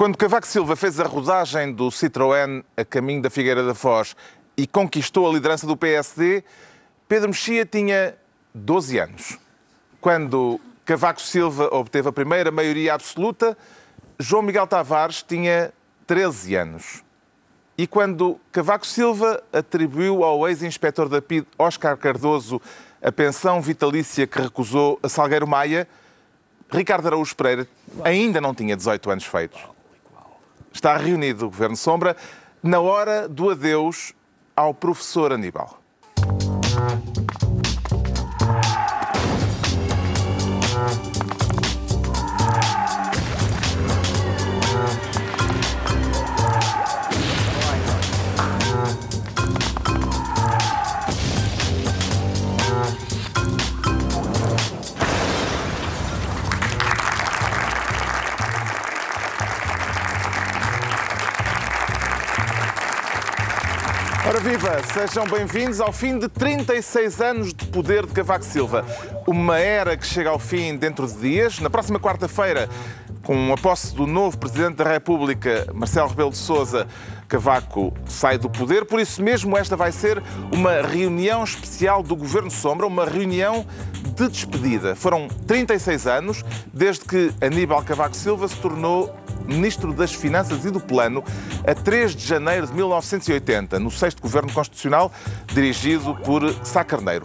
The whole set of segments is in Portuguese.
Quando Cavaco Silva fez a rodagem do Citroën a caminho da Figueira da Foz e conquistou a liderança do PSD, Pedro Mexia tinha 12 anos. Quando Cavaco Silva obteve a primeira maioria absoluta, João Miguel Tavares tinha 13 anos. E quando Cavaco Silva atribuiu ao ex-inspetor da PID, Oscar Cardoso, a pensão vitalícia que recusou a Salgueiro Maia, Ricardo Araújo Pereira ainda não tinha 18 anos feitos está reunido o Governo Sombra na hora do adeus ao professor Aníbal. Sejam bem-vindos ao fim de 36 anos de poder de Cavaco Silva. Uma era que chega ao fim dentro de dias. Na próxima quarta-feira, com a posse do novo Presidente da República, Marcelo Rebelo de Sousa, Cavaco sai do poder. Por isso mesmo, esta vai ser uma reunião especial do Governo Sombra, uma reunião de despedida. Foram 36 anos desde que Aníbal Cavaco Silva se tornou Ministro das Finanças e do Plano a 3 de janeiro de 1980, no sexto Governo Constitucional, dirigido por Sá Carneiro.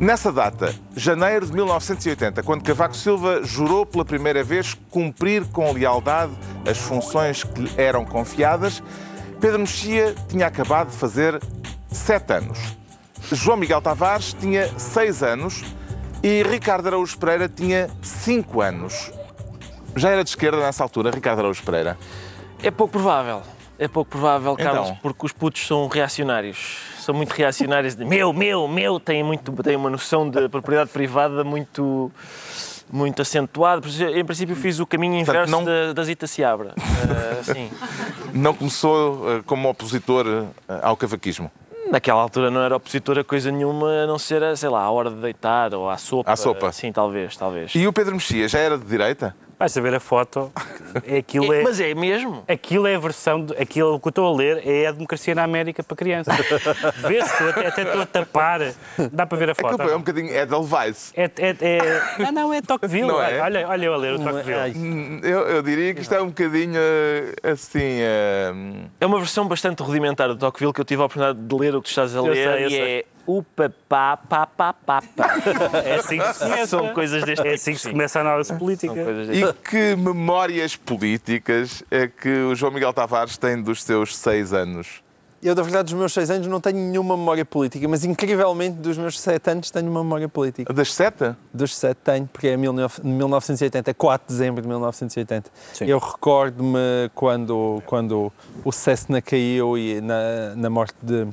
Nessa data, janeiro de 1980, quando Cavaco Silva jurou pela primeira vez cumprir com lealdade as funções que lhe eram confiadas, Pedro Mexia tinha acabado de fazer sete anos. João Miguel Tavares tinha seis anos e Ricardo Araújo Pereira tinha cinco anos. Já era de esquerda nessa altura, Ricardo Araújo Pereira? É pouco provável. É pouco provável, Então? Carlos, porque os putos são reacionários. São muito reacionários de meu, meu, meu. Têm, muito, têm uma noção de propriedade privada muito, muito acentuada. Em princípio, fiz o caminho inverso não- da, da Zita Seabra. Ah, sim. Não começou eh, como opositor eh, ao cavaquismo. Naquela altura não era opositor a coisa nenhuma, a não ser, a, sei lá, a hora de deitar ou à sopa. À sopa. Sim, talvez, talvez. E o Pedro Mexia já era de direita? Vais saber a foto. É aquilo é, É, mas é mesmo? aquilo é a versão. De, aquilo que eu estou a ler é a democracia na América para crianças. Vê-se, eu até, até estou a tapar. Dá para ver a foto. Aquilo é um bocadinho Edelweiss. É, é, é... Não, não, é Tocqueville. Não é? Olha, olha eu a ler o Tocqueville. Hum, Eu, eu diria que isto é um bocadinho eh, assim. eh, É uma versão bastante rudimentar do Tocqueville que eu tive a oportunidade de ler o que tu estás a Eu ler sei, eu e sei. O papá, pá, pá, pá, pá. É assim que se começa. São coisas deste É tipo, assim que se sim. começa a análise política. E que memórias políticas é que o João Miguel Tavares tem dos seus seis anos? Eu, da verdade, dos meus seis anos não tenho nenhuma memória política, mas incrivelmente dos meus sete anos tenho uma memória política. Das sete? Dos sete tenho, porque é 19- 1980, 4 de dezembro de 1980. Eu recordo-me quando, quando o Cessna caiu e na, na morte de,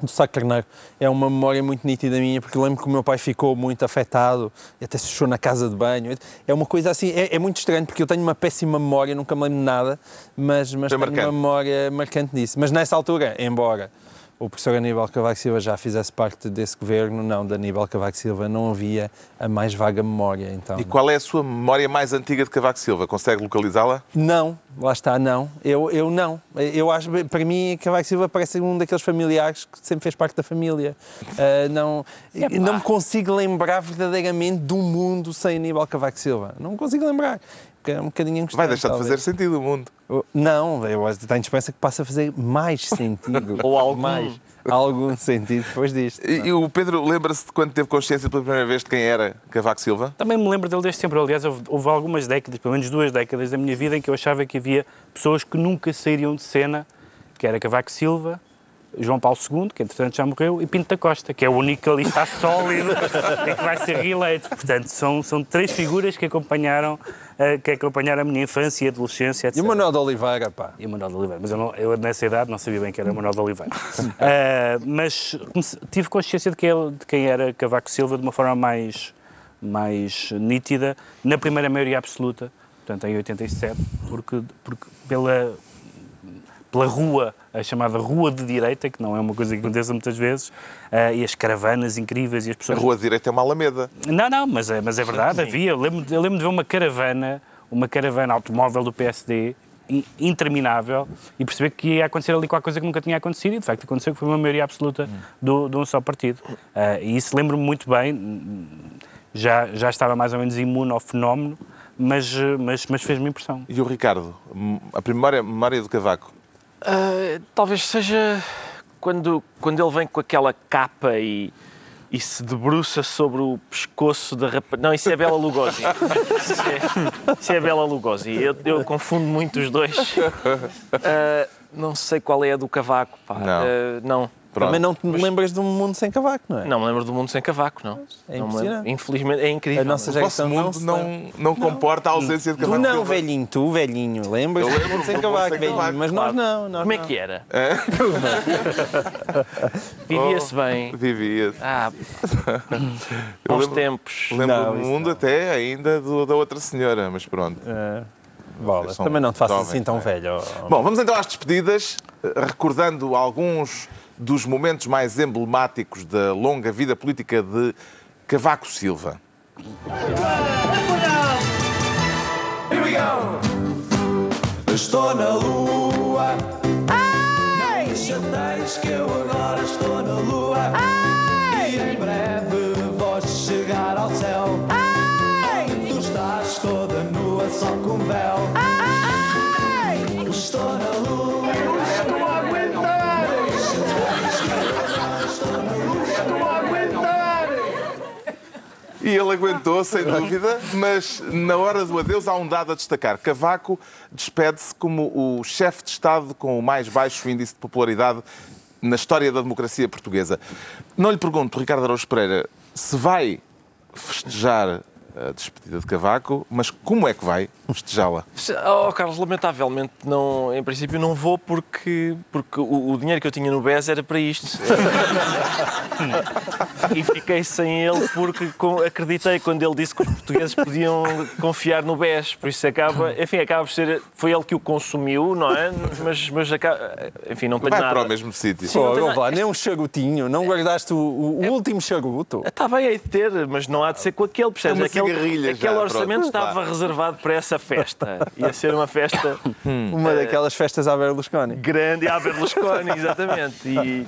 do Sá Carneiro. É uma memória muito nítida minha, porque lembro que o meu pai ficou muito afetado, e até se fechou na casa de banho. É uma coisa assim, é, é muito estranho, porque eu tenho uma péssima memória, nunca me lembro de nada, mas, mas tenho marcante. uma memória marcante disso. Mas nessa altura, embora o professor Aníbal Cavaco Silva já fizesse parte desse governo, não, de Aníbal Cavaco Silva não havia a mais vaga memória. Então, E qual é a sua memória mais antiga de Cavaco Silva? Consegue localizá-la? Não, lá está, não. Eu, eu não. Eu acho, para mim, Cavaco Silva parece um daqueles familiares que sempre fez parte da família. Ah, não, Epá. não me consigo lembrar verdadeiramente do mundo sem Aníbal Cavaco Silva. Não me consigo lembrar. Porque é um bocadinho angustiante, Vai deixar de fazer talvez. sentido o mundo. Não, eu tenho esperança que passe a fazer mais sentido. Ou algum. mais. Algum sentido depois disto. E, e o Pedro lembra-se de quando teve consciência pela primeira vez de quem era Cavaco Silva? Também me lembro dele desde sempre. Aliás, houve, houve algumas décadas, pelo menos duas décadas da minha vida, em que eu achava que havia pessoas que nunca sairiam de cena, que era Cavaco Silva, João Paulo II, que entretanto já morreu, e Pinto da Costa, que é o único que ali está sólido e que vai ser reeleito. Portanto, são, são três figuras que acompanharam, eh, que acompanharam a minha infância e adolescência, etc. E o Manuel de Oliveira, pá. E o Manuel de Oliveira. Mas eu, não- eu, nessa idade não sabia bem que era o Manuel de Oliveira. Ah, mas tive consciência de, que ele- de quem era Cavaco Silva de uma forma mais, mais nítida, na primeira maioria absoluta, portanto em 87, porque, porque pela, pela rua, a chamada rua de direita, que não é uma coisa que aconteça muitas vezes, ah, e as caravanas incríveis e as A pessoas... Rua de Direita é uma alameda. Não, não, mas é, mas é verdade, havia. Eu lembro, eu lembro de ver uma caravana, uma caravana automóvel do PSD, in- interminável e perceber que ia acontecer ali qualquer coisa que nunca tinha acontecido e de facto aconteceu que foi uma maioria absoluta do, de um só partido. Ah, e isso lembro-me muito bem, já, já estava mais ou menos imune ao fenómeno, mas, eh, mas, mas fez-me impressão. E o Ricardo, hum, a primeira memória do Cavaco? Ah, talvez seja quando, quando ele vem com aquela capa e, e se debruça sobre o pescoço da rapaz. Não, isso é Bela Lugosi. Isso é, isso é Bela Lugosi. Eu, eu confundo muito os dois. Ah, não sei qual é a do cavaco. Pá. Não. Ah, não. Pronto. Também não te lembras de um mundo sem cavaco, não é? Não me lembro do mundo sem cavaco, não. É Não impressionante. Infelizmente, é incrível. A nossa O não mundo se não, não, comporta a ausência de Tu Cavaco não, Silva. velhinho, tu, velhinho. Lembras Eu do mundo sem cavaco, velhinho. cavaco, Mas claro. nós não. Nós Como é não. que era? Vivia-se bem. Vivia. Ah, bons lembro- tempos. Lembro Não, do mundo até ainda do- da outra senhora, mas pronto. É. Bola, também não te faças assim tão não é? velho. Bom, vamos então às despedidas, eh, recordando alguns dos momentos mais emblemáticos da longa vida política de Cavaco Silva. Estou na lua. Não me que eu agora estou na lua. E em breve vou chegar ao céu. Onde tu estás toda nua, só com véu. Estou E ele aguentou, sem dúvida, mas na hora do adeus há um dado a destacar. Cavaco despede-se como o chefe de Estado com o mais baixo índice de popularidade na história da democracia portuguesa. Não lhe pergunto, Ricardo Araújo Pereira, se vai festejar a despedida de Cavaco, mas como é que vai festejá-la? Oh, Carlos, lamentavelmente, não, em princípio não vou porque, porque o, o dinheiro que eu tinha no BES era para isto. e fiquei sem ele porque com- acreditei quando ele disse que os portugueses podiam confiar no BES. Por isso acaba, enfim, acaba por ser. Foi ele que o consumiu, não é? Mas, mas acaba, enfim, não tenho Vai nada. para o mesmo sítio. Sim, lá, nada. nem um charutinho, não guardaste o, o último charuto. Está bem, hei de ter, mas não há de ser com aquele, percebes? É uma aquele já, orçamento pronto. estava reservado para essa festa. Ia ser uma festa Uma daquelas festas à Berlusconi. grande à Berlusconi, exatamente. E,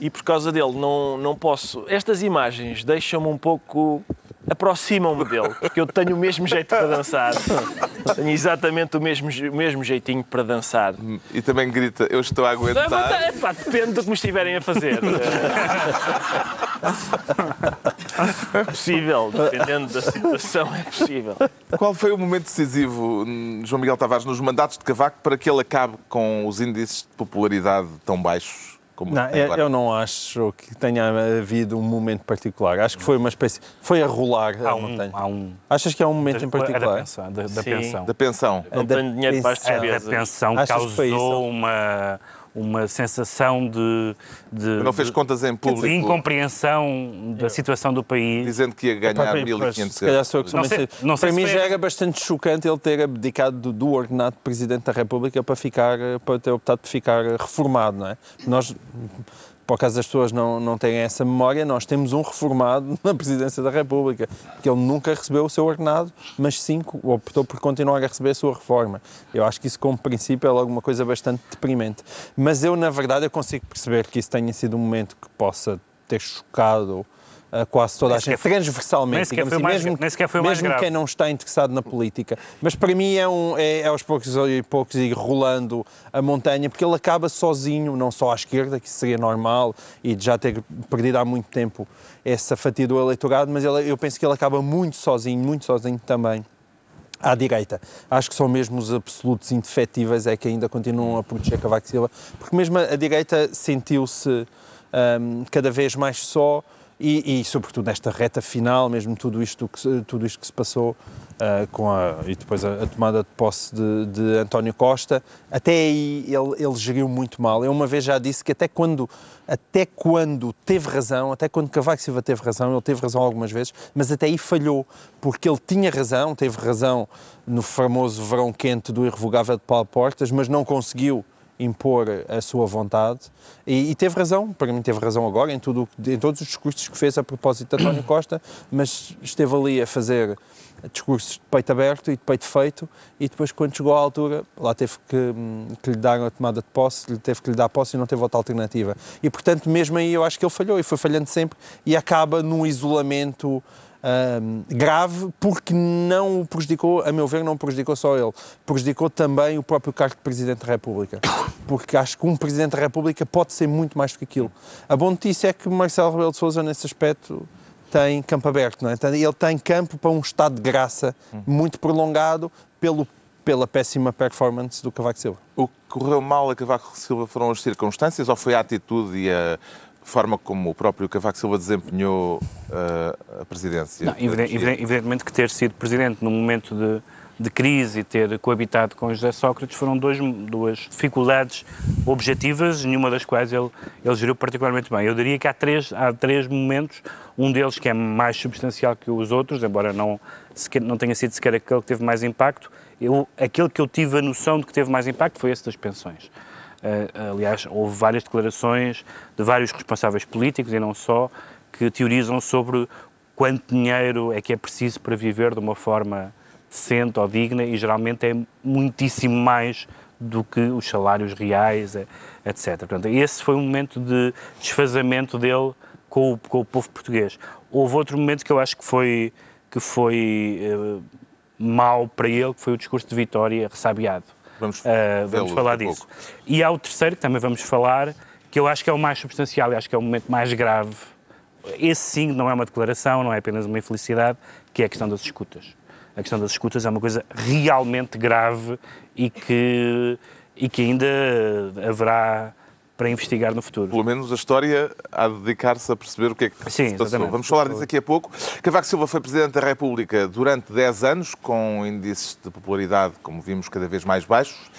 e por causa dele não, não posso. Estas imagens deixam-me um pouco. Aproximam-me dele, porque eu tenho o mesmo jeito para dançar. Tenho exatamente o mesmo, o mesmo jeitinho para dançar. E também grita, eu estou a aguentar. É, pá, depende do que me estiverem a fazer. É possível, dependendo da situação, é possível. Qual foi o momento decisivo, hum, João Miguel Tavares, nos mandatos de Cavaco para que ele acabe com os índices de popularidade tão baixos como Não, tem eu, agora? eu não acho que tenha havido um momento particular. Acho que foi uma espécie. Foi a rolar a Há um, montanha. há um Achas que há um momento em é da particular? pensão, da, da pensão. Da pensão. Não Da tenho dinheiro para as pensão. A da despesas. pensão causou uma, uma sensação de, de, Não fez de- contas em de público, incompreensão da situação do país. dizendo que ia ganhar Pá, pois, 1.500 Se calhar sou eu que sou Não sei- não sei Para mim foi- já era bastante chocante ele ter abdicado do, do ordenado de Presidente da República para, ficar, para ter optado por ficar reformado, não é? Nós, por acaso as pessoas não, não têm essa memória, nós temos um reformado na Presidência da República, que ele nunca recebeu o seu ordenado, mas cinco optou por continuar a receber a sua reforma. Eu acho que isso, como princípio, é logo uma coisa bastante deprimente. Mas eu, na verdade, eu consigo perceber que isso tenha sido um momento que possa ter chocado a quase toda a gente, foi- transversalmente, digamos assim, mais- mesmo, mesmo grave. quem não está interessado na política. Mas para mim é, um, é, é aos poucos e poucos ir rolando a montanha, porque ele acaba sozinho, não só à esquerda, que seria normal, e de já ter perdido há muito tempo essa fatia do eleitorado, mas ele, eu penso que ele acaba muito sozinho, muito sozinho também à direita. Acho que são mesmo os absolutos indefetíveis é que ainda continuam a proteger Cavaco Silva, porque mesmo a, direita sentiu-se hum, cada vez mais só e, e, sobretudo nesta reta final, mesmo tudo isto que, tudo isto que se passou ah, com a, e depois a, a tomada de posse de, de António Costa, até aí ele, ele geriu muito mal. Eu uma vez já disse que até quando, até quando teve razão, até quando Cavaco Silva teve razão, ele teve razão algumas vezes, mas até aí falhou, porque ele tinha razão, teve razão no famoso verão quente do irrevogável de Paulo Portas, mas não conseguiu impor a sua vontade e, e, teve razão, para mim teve razão agora em, tudo, em todos os discursos que fez a propósito de António Costa, mas esteve ali a fazer discursos de peito aberto e de peito feito e depois quando chegou à altura lá teve que, hum, que lhe dar a tomada de posse, teve que lhe dar posse e não teve outra alternativa. E portanto mesmo aí eu acho que ele falhou e foi falhando sempre e acaba num isolamento grave porque não o prejudicou, a meu ver, não prejudicou só ele, prejudicou também o próprio cargo de Presidente da República. Porque acho que um Presidente da República pode ser muito mais do que aquilo. A boa notícia é que Marcelo Rebelo de Sousa, nesse aspecto, tem campo aberto, não é? Ele tem campo para um estado de graça muito prolongado pelo, pela péssima performance do Cavaco Silva. O que correu mal a Cavaco Silva foram as circunstâncias ou foi a atitude e a forma como o próprio Cavaco Silva desempenhou uh, a presidência? Não, evidentemente que ter sido presidente num momento de, de crise e ter coabitado com José Sócrates foram dois, duas dificuldades objetivas, nenhuma das quais ele, ele geriu particularmente bem. Eu diria que há três, há três momentos, um deles que é mais substancial que os outros, embora não, sequer, não tenha sido sequer aquele que teve mais impacto, eu, aquele que eu tive a noção de que teve mais impacto foi esse das pensões. Uh, aliás, houve várias declarações de vários responsáveis políticos e não só que teorizam sobre quanto dinheiro é que é preciso para viver de uma forma decente ou digna e geralmente é muitíssimo mais do que os salários reais, etc. Portanto, esse foi um momento de desfazamento dele com o, com o povo português. Houve outro momento que eu acho que foi, que foi uh, mau para ele, que foi o discurso de Vitória ressabiado Vamos, uh, vamos falar disso. Pouco. E há o terceiro, que também vamos falar, que eu acho que é o mais substancial e acho que é o momento mais grave. Esse sim não é uma declaração, não é apenas uma infelicidade, que é a questão das escutas. A questão das escutas é uma coisa realmente grave e que, e que ainda haverá para investigar no futuro. Pelo menos a história há de dedicar-se a perceber o que é que Sim, se passou. Vamos falar disso daqui a pouco. Cavaco Silva foi Presidente da República durante 10 anos, com índices de popularidade, como vimos, cada vez mais baixos,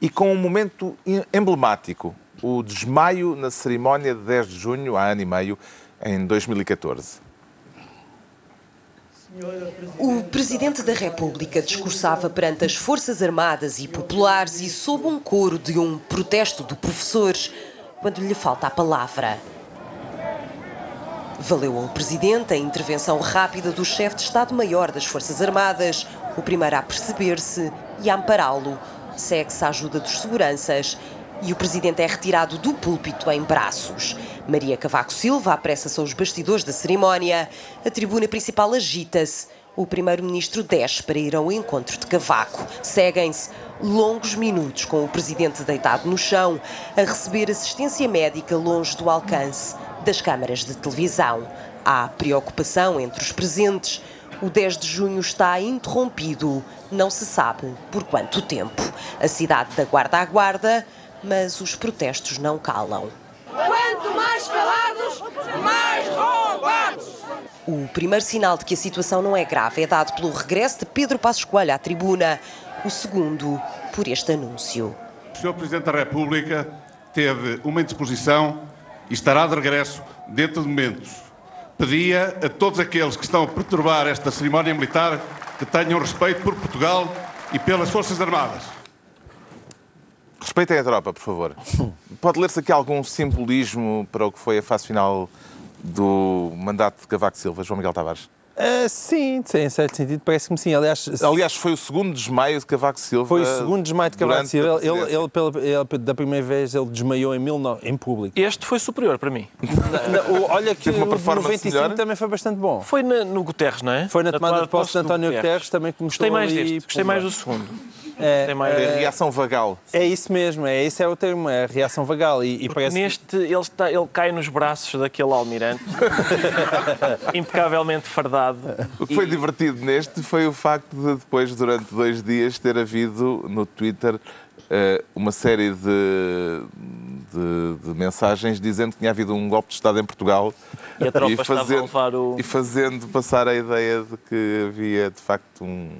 e com um momento emblemático, o desmaio na cerimónia de 10 de junho, há ano e meio, em 2014. O Presidente da República discursava perante as Forças Armadas e Populares e sob um coro de um protesto de professores quando lhe falta a palavra. Valeu ao Presidente a intervenção rápida do chefe de Estado-Maior das Forças Armadas, o primeiro a perceber-se e a ampará-lo. Segue-se a ajuda dos seguranças e o Presidente é retirado do púlpito em braços. Maria Cavaco Silva apressa-se aos bastidores da cerimónia. A tribuna principal agita-se. O primeiro-ministro desce para ir ao encontro de Cavaco. Seguem-se longos minutos com o presidente deitado no chão a receber assistência médica longe do alcance das câmaras de televisão. Há preocupação entre os presentes. O 10 de junho está interrompido, não se sabe por quanto tempo. A cidade da guarda aguarda, mas os protestos não calam. Quanto mais calados, mais roubados. O primeiro sinal de que a situação não é grave é dado pelo regresso de Pedro Passos Coelho à tribuna. O segundo, por este anúncio. O Sr. Presidente da República teve uma indisposição e estará de regresso dentro de momentos. Pedia a todos aqueles que estão a perturbar esta cerimónia militar que tenham respeito por Portugal e pelas Forças Armadas. Respeitem a tropa, por favor. Pode ler-se aqui algum simbolismo para o que foi a fase final do mandato de Cavaco Silva, João Miguel Tavares? Uh, sim, em certo sentido, parece-me sim. Aliás, Aliás, foi o segundo desmaio de Cavaco Silva. Foi o segundo desmaio de Cavaco Silva. Ele, ele, ele, pela, ele, da primeira vez, ele desmaiou em, mil, em público. Este foi superior para mim. o, olha que uma o 95 melhor. também foi bastante bom. Foi na, no Guterres, não é? Foi na, na tomada, tomada de posse de António Guterres. Guterres também começou Gostei mais deste, gostei mais do segundo. É, mais... é, reação vagal. É isso mesmo, é, esse é o termo, é a reação vagal. E, e parece... Neste, ele, está, ele cai nos braços daquele almirante, impecavelmente fardado. O que foi e... divertido neste foi o facto de depois, durante dois dias, ter havido no Twitter uh, uma série de, de, de, mensagens dizendo que tinha havido um golpe de Estado em Portugal e, e, fazendo, o... e fazendo passar a ideia de que havia de facto um,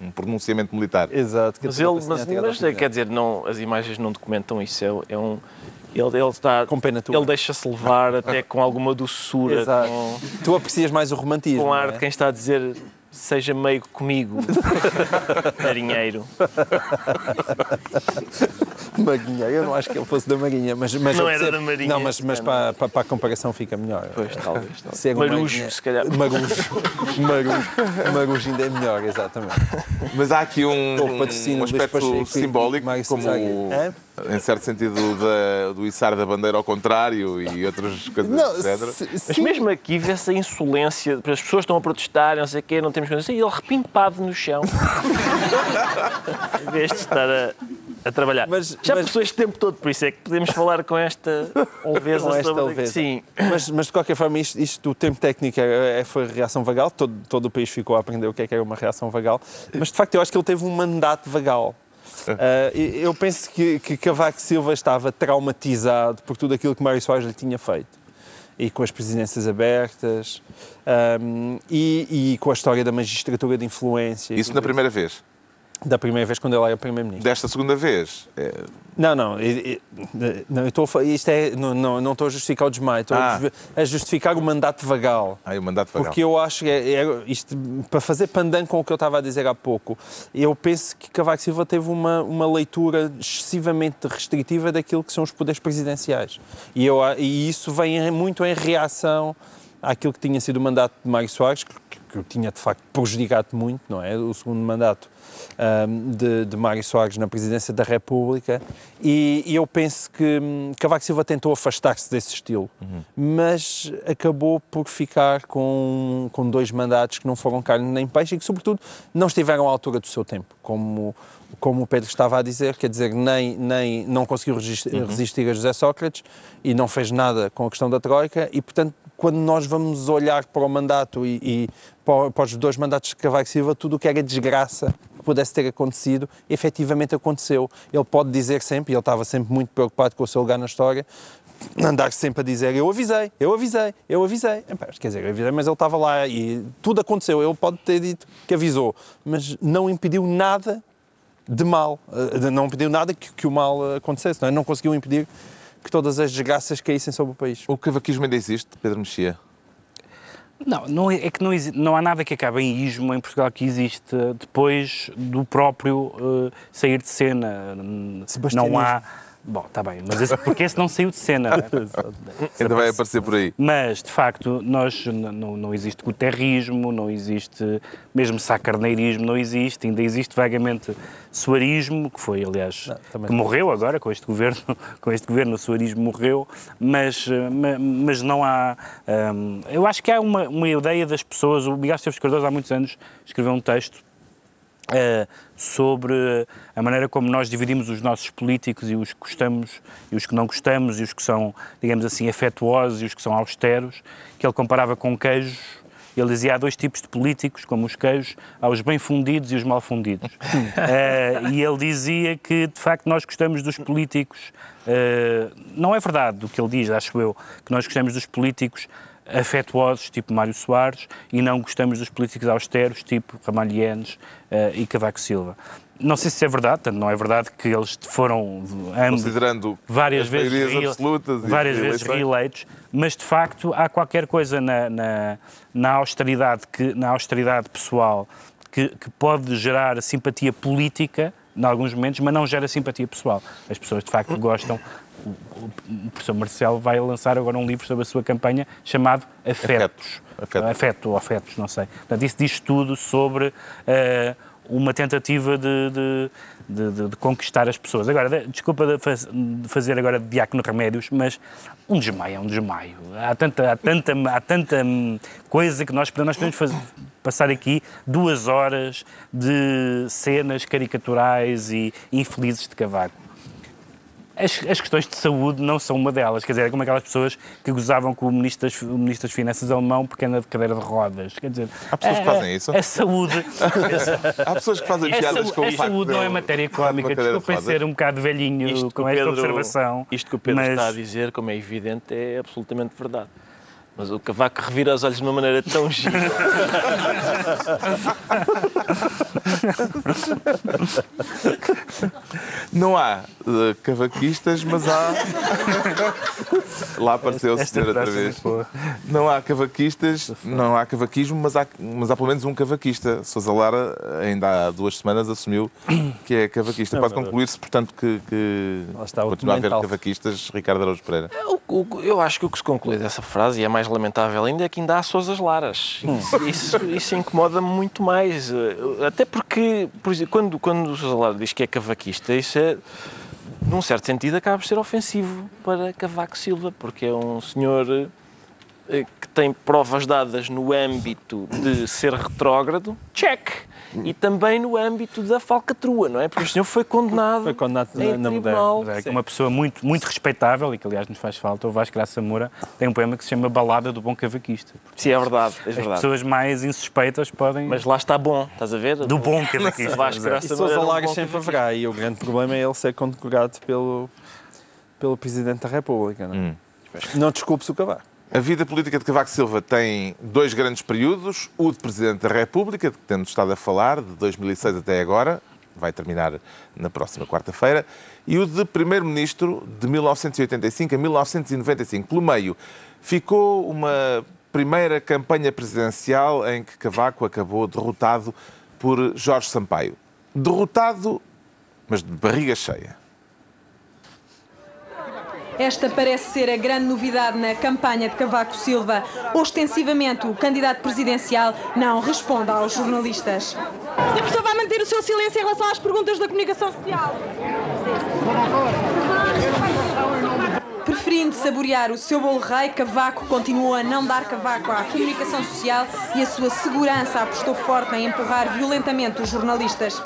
um pronunciamento militar. Exato. Mas, ele, mas, mas é, quer dizer, não, as imagens não documentam isso. É, é um, ele, ele, está, com pena tua. ele deixa-se levar até com alguma doçura. Exato. Com, tu aprecias mais o romantismo. Com ar é? de quem está a dizer seja meio comigo, marinheiro. Marinheiro, eu não acho que ele fosse da Marinha, mas, mas Não eu era da Marinha. Não, mas, mas Não, para, para, para a comparação fica melhor. Pois, talvez. talvez. Ser um Marujo, marinheiro- se calhar. Marujo. Marujo. Marujo ainda é melhor, exatamente. Mas há aqui um, o um Luís aspecto Pacheco simbólico, como. É? em certo sentido, da, do içar da bandeira ao contrário e outras coisas, Não, etc. se- Mas sim. mesmo aqui vê-se a insolência, as pessoas estão a protestar, não sei o quê, não temos coisas assim, e ele repimpado no chão. em vez de estar a, a trabalhar. Mas- Já mas- passou este tempo todo, por isso é que podemos falar com esta leveza Com esta sobre... Sim. Mas, mas de qualquer forma, isto, isto o tempo técnico é, é- foi reação vagal, todo, todo o país ficou a aprender o que é que era uma reação vagal, mas de facto eu acho que ele teve um mandato vagal. E eu penso que, que Cavaco Silva estava traumatizado por tudo aquilo que Mário Soares lhe tinha feito. E com as presidências abertas, ahm, e, e com a história da magistratura de influência. Isso na primeira vez. Da primeira vez quando ele era Primeiro-Ministro. Desta segunda vez. é, Não, não, não estou a, isto é, não, não, não estou a justificar o desmaio, estou Ah. a justi- a justificar o mandato vagal. Aí o mandato vagal. Porque eu acho que é, é- isto, para fazer pandan com o que eu estava a dizer há pouco, eu penso que Cavaco Silva teve uma, uma leitura excessivamente restritiva daquilo que são os poderes presidenciais. E, eu, e isso vem em- muito em reação àquilo que tinha sido o mandato de Mário Soares, que, que o tinha de facto prejudicado muito, não é? O segundo mandato ahm, de, de Mário Soares na presidência da República. E, e eu penso que hum, Cavaco Silva tentou afastar-se desse estilo, mas acabou por ficar com, com dois mandatos que não foram carne nem peixe e que, sobretudo, não estiveram à altura do seu tempo, como, como o Pedro estava a dizer, quer dizer, nem, nem não conseguiu resistir, resistir a José Sócrates e não fez nada com a questão da Troika e, portanto, quando nós vamos olhar para o mandato e, e para, para os dois mandatos de Cavaco Silva, tudo o que era desgraça que pudesse ter acontecido, efetivamente aconteceu. Ele pode dizer sempre, e ele estava sempre muito preocupado com o seu lugar na história, andar sempre a dizer eu avisei, eu avisei, eu avisei. Quer dizer, eu avisei, mas ele estava lá e tudo aconteceu. Ele pode ter dito que avisou, mas não impediu nada de mal. Eh, Não impediu nada que, que o mal eh, acontecesse. Não, é? não conseguiu impedir que todas as desgraças caíssem sobre o país. O cavaquismo ainda existe, Pedro Mexia? Não, não é, é que não, não há nada que acabe em ismo em Portugal que existe depois do próprio eh, sair de cena. Não há. Bom, está bem, mas esse, porque esse não saiu de cena. não? Ainda vai aparecer por aí. Mas, de facto, nós, não, não existe guterrismo, não existe mesmo sacarneirismo, não existe. Ainda existe vagamente suarismo, que foi, aliás, também que morreu agora com este governo. Com este governo, o suarismo morreu, mas, ma- mas não há... hum, eu acho que há uma, uma ideia das pessoas... O Miguel Esteves Cardoso, há muitos anos, escreveu um texto sobre a maneira como nós dividimos os nossos políticos e os que gostamos e os que não gostamos e os que são, digamos assim, afetuosos e os que são austeros, que ele comparava com queijos. Ele dizia há dois tipos de políticos, como os queijos, há os bem fundidos e os mal fundidos. Eh, e ele dizia que, de facto, nós gostamos dos políticos. eh, não é verdade o que ele diz, acho eu, que nós gostamos dos políticos afetuosos, tipo Mário Soares, e não gostamos dos políticos austeros, tipo Ramalhienes eh, e Cavaco Silva. Não sei se é verdade, tanto não é verdade que eles foram ambos Considerando várias as vezes, absolutas e várias vezes reeleitos, mas de facto há qualquer coisa na, na, na austeridade, que, na austeridade pessoal que, que pode gerar simpatia política em alguns momentos, mas não gera simpatia pessoal. As pessoas de facto gostam. O, o- professor Marcelo vai lançar agora um livro sobre a sua campanha chamado Afetos. Afetos. Afeto ou afetos, não sei. Portanto, isso diz tudo sobre eh, uma tentativa de, de- de- de- de conquistar as pessoas. Agora, de- desculpa de faz- de fazer agora de diácono remédios, mas um desmaio é um desmaio. Há tanta, há tanta, há tanta hum, coisa que nós, nós podemos fazer, passar aqui duas horas de cenas caricaturais e infelizes de Cavaco. As, as questões de saúde não são uma delas. Quer dizer, é como aquelas pessoas que gozavam com o Ministro das, o ministro das Finanças alemão porque anda de cadeira de rodas. Quer dizer, Há pessoas que a- fazem isso? A saúde. Há pessoas que fazem A, piadas com o a saúde não é matéria cómica. cadeira de Desculpem rodas. ser um bocado velhinho Isto que, com o esta Pedro, observação. isto que o Pedro mas- está a dizer, como é evidente, é absolutamente verdade. Mas o Cavaco revira os olhos de uma maneira tão gira. Não há eh, cavaquistas, mas há. Lá apareceu o Esta senhor outra é vez. Não há cavaquistas, não há cavaquismo, mas há, mas há pelo menos um cavaquista. Sousa Lara, ainda há duas semanas, assumiu que é cavaquista. Pode concluir-se, portanto, que, que continua a haver cavaquistas, Ricardo Araújo Pereira. O- o- Eu acho que o que se conclui dessa frase, e é mais lamentável ainda, é que ainda há Sousas Laras. Isso, isso, isso incomoda-me muito mais. Eh, Até porque, por exemplo, quando, quando o Sousa diz que é cavaquista, isso é, num certo sentido, acaba por ser ofensivo para Cavaco Silva, porque é um senhor que tem provas dadas no âmbito de ser retrógrado, check! E também no âmbito da falcatrua, não é? Porque o senhor foi condenado, Foi condenado em na- na tribunal. É que uma pessoa muito, muito respeitável e que, aliás, nos faz falta, o Vasco Graça Moura, tem um poema que se chama Balada do Bom Cavaquista. Sim, é verdade, é As verdade. pessoas mais insuspeitas podem. Mas lá está bom, estás a ver? do bom cavaquista. Vasco Graça Sousa Moura Lagas bom sempre haverá. E o grande problema é ele ser condecorado pelo, pelo Presidente da República. Não, é? não desculpe-se o Cavaco. A vida política de Cavaco Silva tem dois grandes períodos. O de Presidente da República, de que temos estado a falar, de 2006 até agora, vai terminar na próxima quarta-feira, e o de Primeiro-Ministro, de 1985 a 1995. Pelo meio, ficou uma primeira campanha presidencial em que Cavaco acabou derrotado por Jorge Sampaio. Derrotado, mas de barriga cheia. Esta parece ser a grande novidade na campanha de Cavaco Silva. Ostensivamente, o candidato presidencial não responde aos jornalistas. O professor vai manter o seu silêncio em relação às perguntas da comunicação social. Preferindo saborear o seu bolo rei, Cavaco continuou a não dar cavaco à comunicação social e a sua segurança apostou forte em empurrar violentamente os jornalistas.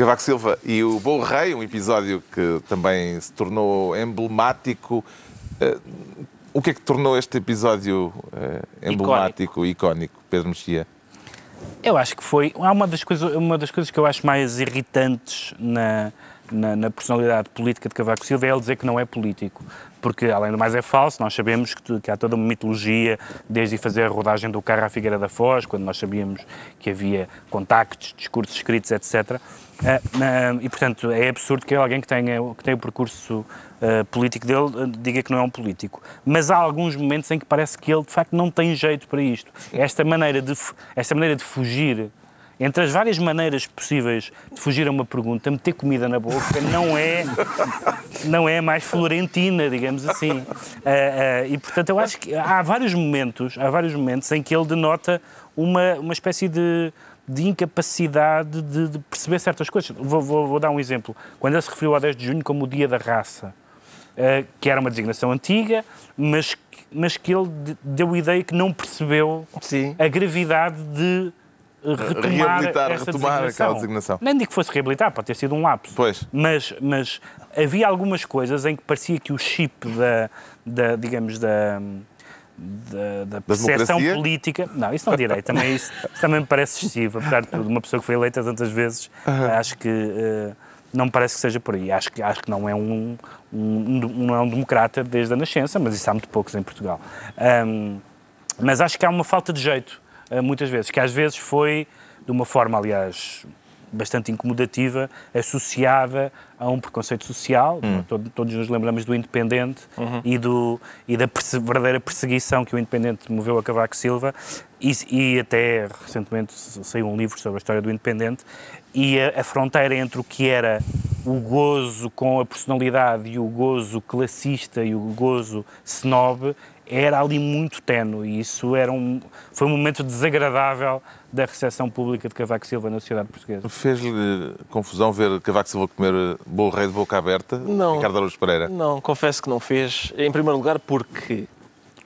Cavaco Silva e o Bolo Rei, um episódio que também se tornou emblemático. Eh, O que é que tornou este episódio eh, emblemático e icónico, Pedro Mexia? Eu acho que foi. Há uma das coisas, uma das coisas que eu acho mais irritantes na, na, na personalidade política de Cavaco Silva é ele dizer que não é político. Porque, além do mais, é falso. Nós sabemos que, que há toda uma mitologia, desde fazer a rodagem do carro à Figueira da Foz, quando nós sabíamos que havia contactos, discursos escritos, etc. Ah, e, portanto, é absurdo que alguém que tenha, que tenha o percurso ah, político dele ah, diga que não é um político. Mas há alguns momentos em que parece que ele, de facto, não tem jeito para isto. Esta maneira de, esta maneira de fugir entre as várias maneiras possíveis de fugir a uma pergunta, meter comida na boca não é, não é mais florentina, digamos assim. Ah, ah, e portanto eu acho que há vários momentos, há vários momentos em que ele denota uma, uma espécie de, de incapacidade de, de perceber certas coisas. Vou, vou- vou dar um exemplo. Quando ele se referiu ao 10 de junho como o dia da raça, eh, que era uma designação antiga, mas, que- mas que ele de- deu a ideia que não percebeu Sim. a gravidade de eh, retomar, Reabilitar, essa retomar designação. aquela designação. Nem digo que fosse reabilitar, pode ter sido um lapso. Pois. Mas, mas havia algumas coisas em que parecia que o chip da, da digamos, da, da, da percepção democracia? política. Não, isso não direi. Também, isso, isso também me parece excessivo. Apesar de tudo, uma pessoa que foi eleita tantas vezes, acho que eh, não me parece que seja por aí. Acho que, acho que não, é um, um, um- não é um democrata desde a nascença, mas isso há muito poucos em Portugal. Ahm, mas acho que há uma falta de jeito, eh, muitas vezes, que às vezes foi, de uma forma, aliás, bastante incomodativa, associada a um preconceito social. Todo- Todos nos lembramos do Independente e, do, e da perse- verdadeira perseguição que o Independente moveu a Cavaco Silva. E, e até recentemente saiu um livro sobre a história do Independente. E a, a fronteira entre o que era o gozo com a personalidade e o gozo classista e o gozo snob era ali muito tenue e isso era um, foi um momento desagradável da recepção pública de Cavaco Silva na sociedade portuguesa. Fez-lhe confusão ver Cavaco Silva comer bolo rei de boca aberta? Não. Ricardo Araújo Pereira. Não, confesso que não fez. Em primeiro lugar, porque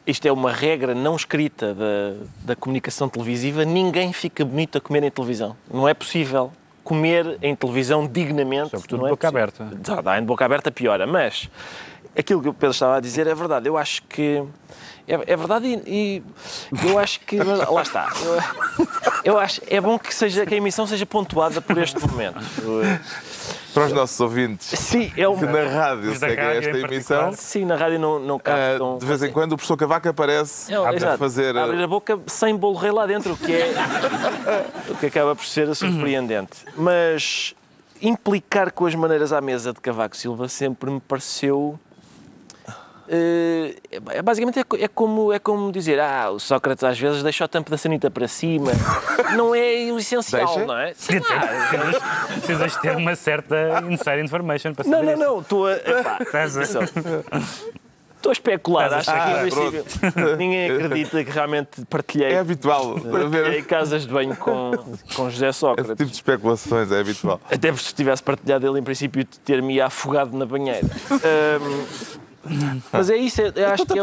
isto é uma regra não escrita da, da comunicação televisiva. Ninguém fica bonito a comer em televisão. Não é possível comer em televisão dignamente. Sobretudo não de é boca possível. aberta. Dá, dá, em boca aberta piora. Mas aquilo que o Pedro estava a dizer é verdade. Eu acho que. É, é verdade e, e eu acho que. Lá está. Eu, eu acho. É bom que, seja, que a emissão seja pontuada por este momento. Para os nossos ouvintes Sim, é um... que na rádio seguem rádio, esta em emissão. Sim, na rádio não, não ah, captam. de vez em quando o professor Cavaco aparece É, a fazer. Abrir a boca sem bolo rei lá dentro, o que é o que acaba por ser surpreendente. Mas implicar com as maneiras à mesa de Cavaco Silva sempre me pareceu. Eh, é- basicamente é, é como, é como dizer, ah, o Sócrates às vezes deixa o tampo da sanita para cima. Não é o essencial, Deixa? não é? Dizer, precisas, precisas ter uma certa inside information para saber Não, não, não, estou a. epá. Estou a especular, acho que princípio ninguém acredita que realmente partilhei É habitual em haver casas de banho com, com José esse Sócrates. tipo de especulações, é habitual. Até porque se tivesse partilhado ele, em princípio, ter-me afogado na banheira. Ahm, mas é isso, eu acho que é.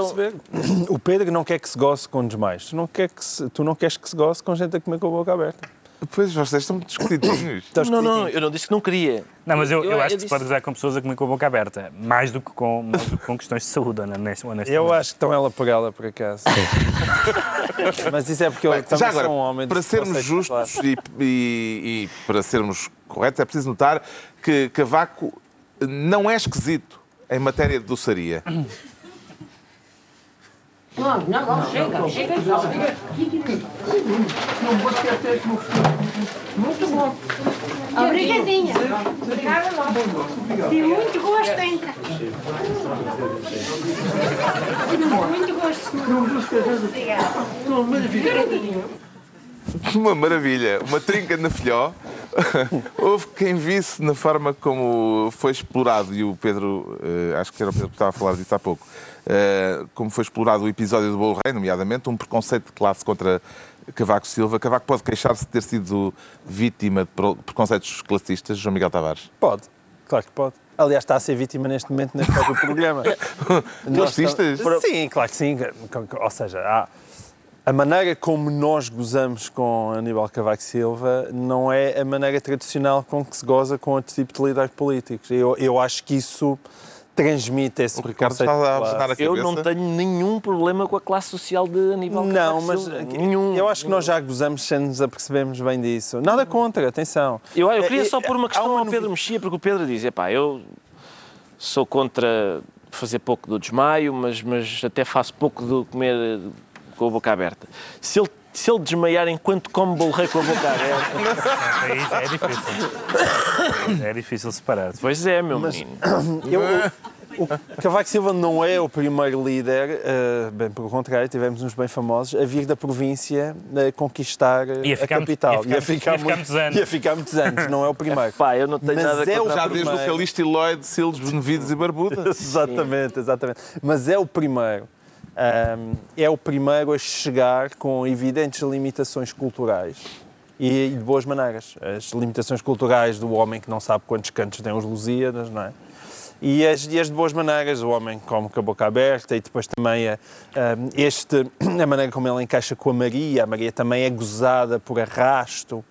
O Pedro não quer que se goce com demais. Tu não, quer que se- tu não queres que se goce com gente a comer com a boca aberta. Pois vocês estão discutidinhos. Estás Não, não, eu não disse que não queria. Não, mas eu, eu, Eu- acho eu que se disse- pode gozar com pessoas a comer com a boca aberta, mais do que com, mais do que com questões de saúde, honest- honestamente. Eu acho que estão ela por ela, por acaso. Mas isso é porque eu Bem, também já agora, sou um homem para sermos justos e, e- e para sermos corretos, é preciso notar que Cavaco não é esquisito em matéria de doçaria. Não, não, não, chega, chega só. Muito bom. Obrigadinha. Obrigada, não. Tem muito gosto ainda. Muito gosto. Obrigada. Uma maravilha, uma trinca na filhó. Houve quem visse na forma como foi explorado, e o Pedro, eh, acho que era o Pedro que estava a falar disso há pouco, eh, como foi explorado o episódio do Bolo Rei, nomeadamente, um preconceito de classe contra Cavaco Silva. Cavaco pode queixar-se de ter sido vítima de preconceitos classistas, João Miguel Tavares. Pode, claro que pode. Aliás, está a ser vítima neste momento neste próprio programa. Classistas? estamos- Sim, claro que sim. Ou seja, há- a maneira como nós gozamos com Aníbal Cavaco Silva não é a maneira tradicional com que se goza com outro tipo de líderes políticos. Eu, eu acho que isso transmite esse O Ricardo está a a Eu não tenho nenhum problema com a classe social de Aníbal Não, Cavaco mas nenhum. eu acho que nós já gozamos sem nos apercebermos bem disso. Nada contra, atenção. Eu, eu queria É, só é, pôr uma questão uma ao Pedro Mexia, porque o Pedro diz: epá, eu sou contra fazer pouco do desmaio, mas, mas até faço pouco do comer com a boca aberta. Se ele, se ele desmaiar enquanto come bolo rei com a boca aberta, já é difícil. É difícil separar. pois é, meu menino. Eu- o, o Cavaco Silva não é o primeiro líder, eh, bem pelo contrário, tivemos uns bem famosos, a vir da província a conquistar eh, Ia a ficar capital. ia ficar- ia ficar muitos anos. Ia ficar muitos anos, não é o primeiro. Pá, eu não tenho Mas nada é o Já desde o. Calixto e Lloyd, Silos, Benevides e Barbuda. exatamente, exatamente. Mas é o primeiro. Ahm, é o primeiro a chegar com evidentes limitações culturais e de boas maneiras. As limitações culturais do homem que não sabe quantos cantos têm os Lusíadas, não é? E as, e as de boas maneiras, o homem come com a boca aberta e depois também a, ahm, este, a maneira como ele encaixa com a Maria, a Maria também é gozada por arrasto.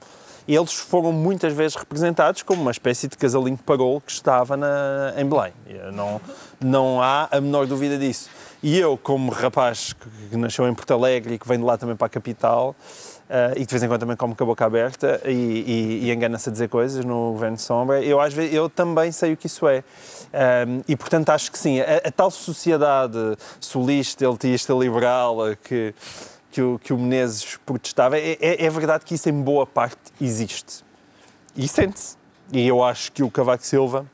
Eles foram muitas vezes representados como uma espécie de casalinho parolo que estava na, em Belém. Não, não há a menor dúvida disso. E eu, como rapaz que, nasceu em Porto Alegre e que vem de lá também para a capital, ah, e de vez em quando também come com a boca aberta e, e- e engana-se a dizer coisas no Governo Sombra, eu, às vezes, eu também sei o que isso é. Ahm, e, portanto, acho que sim, a, a tal sociedade solista, elitista, liberal ah, que, que, o, que o Menezes protestava, é, é- é verdade que isso em boa parte existe. E sente-se. E eu acho que o Cavaco Silva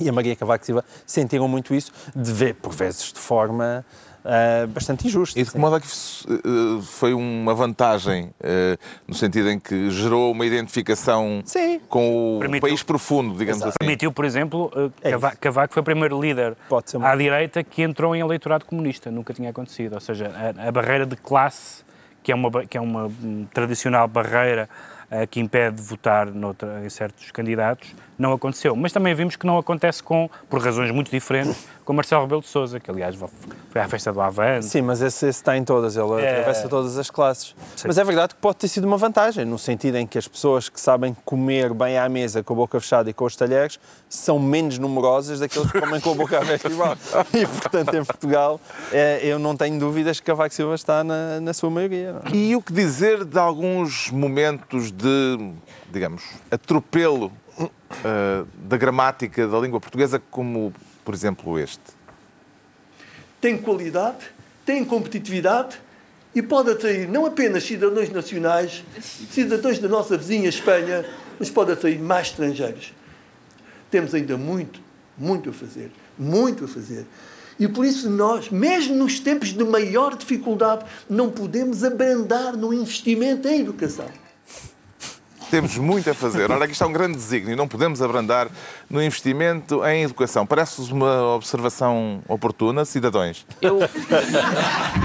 e a Maria Cavaco Silva sentiram muito isso, de ver, por vezes, de forma ah, bastante injusta. E de que modo é que isso, eh, foi uma vantagem, eh, no sentido em que gerou uma identificação Sim. com o Permitiu. país profundo, digamos assim? Permitiu, por exemplo, uh, É Cava- Cavaco foi o primeiro líder Pode ser uma- à direita que entrou em eleitorado comunista. Nunca tinha acontecido. Ou seja, a, a barreira de classe, que é uma, que é uma hum, tradicional barreira uh, que impede de votar noutra, em certos candidatos, não aconteceu. Mas também vimos que não acontece com, por razões muito diferentes, com Marcelo Rebelo de Sousa, que aliás foi à festa do Avante. Sim, mas esse, esse está em todas, ele É. atravessa todas as classes. Sim. Mas é verdade que pode ter sido uma vantagem, no sentido em que as pessoas que sabem comer bem à mesa com a boca fechada e com os talheres são menos numerosas daqueles que comem com a boca aberta igual. E, portanto, em Portugal, eh, eu não tenho dúvidas que Cavaco Silva está na, na sua maioria. não é? E o que dizer de alguns momentos de, digamos, atropelo eh, da gramática da língua portuguesa, como, por exemplo, este? tem qualidade, tem competitividade e pode atrair não apenas cidadãos nacionais, cidadãos da nossa vizinha Espanha, mas pode atrair mais estrangeiros. Temos ainda muito, muito a fazer, muito a fazer. E por isso nós, mesmo nos tempos de maior dificuldade, não podemos abrandar no investimento em educação. Temos muito a fazer. Ora, aqui está um grande desígnio. Não podemos abrandar no investimento em educação. Parece-vos uma observação oportuna, cidadãos? Eu,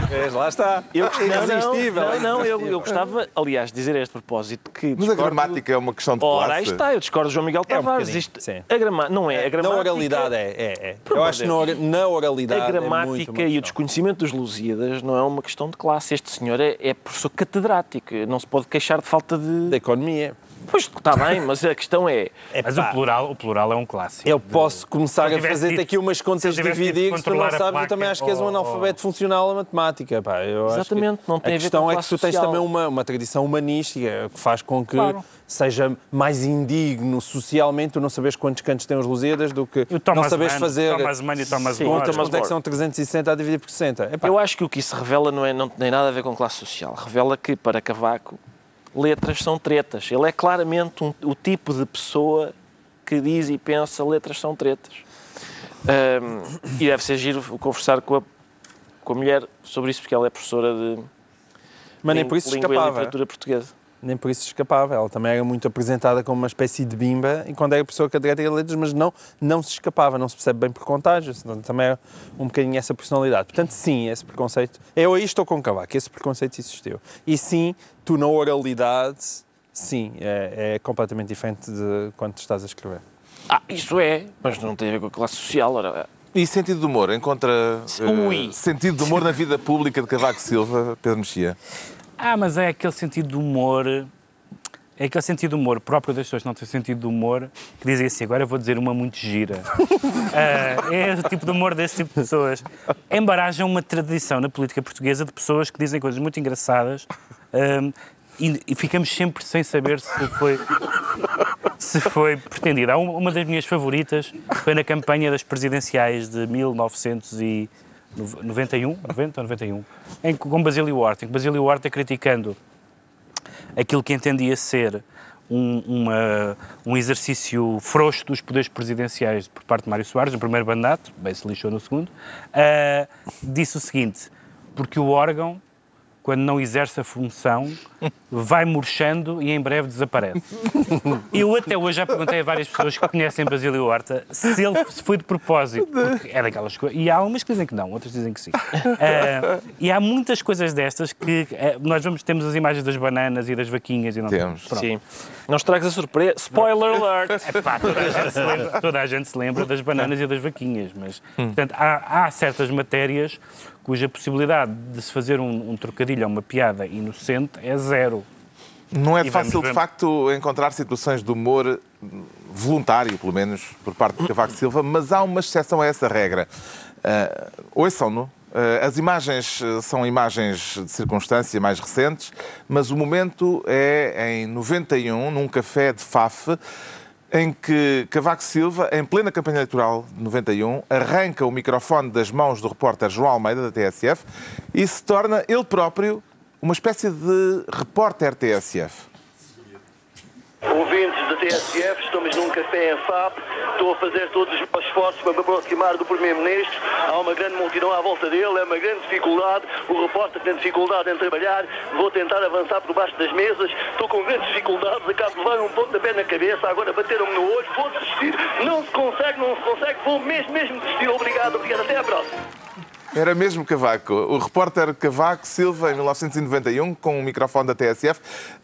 Vês, lá está. eu, É irresistível. não, não, não, eu, eu gostava, aliás, de dizer a este propósito que. Mas a gramática é uma questão de Ora, aí classe. está, eu discordo de João Miguel É um Tavares. Isto, sim. a grama, não é? A Na gramática, oralidade é. é, é. Eu acho de que na, ora- na oralidade. A é muito gramática uma e o desconhecimento dos Lusíadas não é uma questão de classe. Este senhor é, é professor catedrático. Não se pode queixar de falta de. Da economia. Pois está bem, mas a questão é. Mas o plural, o plural é um clássico. Eu posso começar eu a fazer-te dito- aqui umas contas tivesse dividir, que se tu não a sabes, eu também acho que és um ou- analfabeto funcional a matemática. Pá. Exatamente, que não tem a a ver questão com é que classe tu tens social. também uma, uma tradição humanística que faz com que Claro. seja mais indigno socialmente tu não sabes quantos cantos têm os Lusíadas do que não sabes Mann, fazer Thomas Mann e Thomas Sim, Thomas quanto é que são 360 a dividir por 60. Epá, Eu acho que o que isso revela não, é, não tem nada a ver com classe social. Revela que, para Cavaco, letras são tretas. Ele é claramente um- o tipo de pessoa que diz e pensa letras são tretas. Ahm, e deve ser giro conversar com a, com a mulher sobre isso, porque ela é professora de mas nem por isso língua e escapava. literatura portuguesa. Nem por isso escapava. Ela também era muito apresentada como uma espécie de bimba e quando era pessoa catedrática de letras, mas não, não se escapava, não se percebe bem por contágio. senão Também era um bocadinho essa personalidade. Portanto, sim, esse preconceito. Eu aí estou com Cavaco, esse preconceito existiu. E sim, tu na oralidade, sim, é, é completamente diferente de quando tu estás a escrever. Ah, isso é, mas não tem a ver com a classe social. Ora, E sentido de humor? Encontra Ui. sentido de humor na vida pública de Cavaco Silva, Pedro Mexia? Ah, mas é aquele sentido de humor. É aquele sentido de humor próprio das pessoas que não têm sentido de humor que dizem assim: agora eu vou dizer uma muito gira. Ah, é o tipo de humor desse tipo de pessoas. Embaraja uma tradição na política portuguesa de pessoas que dizem coisas muito engraçadas ah, e, e ficamos sempre sem saber se foi. Se foi um- uma das minhas favoritas foi na campanha das presidenciais de 1991, 90 ou 91, em, com Basílio Horta, em que Basílio Horta criticando aquilo que entendia ser um, uma- um exercício frouxo dos poderes presidenciais por parte de Mário Soares, no primeiro mandato, bem se lixou no segundo, ah, disse o seguinte, porque o órgão, quando não exerce a função, vai murchando e em breve desaparece. Eu até hoje já perguntei a várias pessoas que conhecem Basílio Horta se ele se foi de propósito, porque é daquelas coisas. E há umas que dizem que não, outras dizem que sim. Ah, e há muitas coisas destas que eh, nós vamos, temos as imagens das bananas e das vaquinhas e não Temos. Pronto. sim. Não estragas a surpresa. Spoiler alert! Epá, toda, a gente se lembra, toda a gente se lembra das bananas e das vaquinhas, mas portanto, há, há certas matérias cuja possibilidade de se fazer um, um trocadilho ou uma piada inocente é zero. Não é E fácil, de facto, encontrar situações de humor voluntário, pelo menos, por parte de Cavaco Silva, mas há uma exceção a essa regra. Uh, ouçam-no. Uh, as imagens uh, são imagens de circunstância mais recentes, mas o momento é em 91, num café de Faf, em que Cavaco Silva, em plena campanha eleitoral de 91, arranca o microfone das mãos do repórter João Almeida, da TSF, e se torna ele próprio uma espécie de repórter TSF. Ouvintes TSF, estamos num café em FAP. Estou a fazer todos os meus esforços para me aproximar do Primeiro-Ministro. Há uma grande multidão à volta dele, é uma grande dificuldade. O repórter tem dificuldade em trabalhar. Vou tentar avançar por baixo das mesas. Estou com grandes dificuldades. Acabo de levar um pontapé na cabeça. Agora bateram-me no olho. Vou desistir. Não se consegue, não se consegue. Vou mesmo, mesmo desistir. Obrigado, obrigado. Até à próxima. Era mesmo Cavaco. O repórter Cavaco Silva, em 1991, com o microfone da TSF.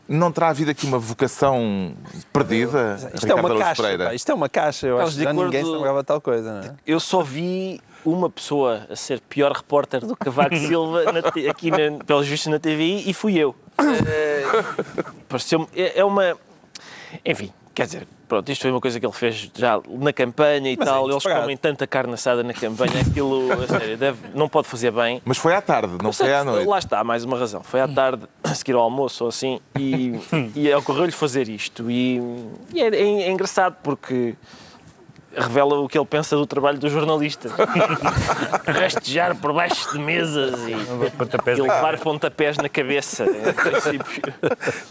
Não terá havido aqui uma vocação perdida? Isto é uma caixa. Pá, Isto é uma caixa. Eu acho que acordo- ninguém se lembrava de tal coisa, não é? Eu só vi uma pessoa a ser pior repórter do que Cavaco Silva na aqui, na, pelos vistos, na TVI e fui eu. Eh, Pareceu-me. É, é uma. Enfim, quer dizer, pronto, isto foi uma coisa que ele fez já na campanha e Mas é tal. Eles inesperado. comem tanta carne assada na campanha, aquilo, a sério, deve- não pode fazer bem. Mas foi à tarde, não foi à noite. Lá está, mais uma razão. Foi à tarde, a seguir ao almoço ou assim, e, e ocorreu-lhe fazer isto. E, e é, é- é engraçado porque revela o que ele pensa do trabalho dos jornalistas. Rastejar por baixo de mesas e, Pontapés e levar pontapés na cabeça. Em princípio,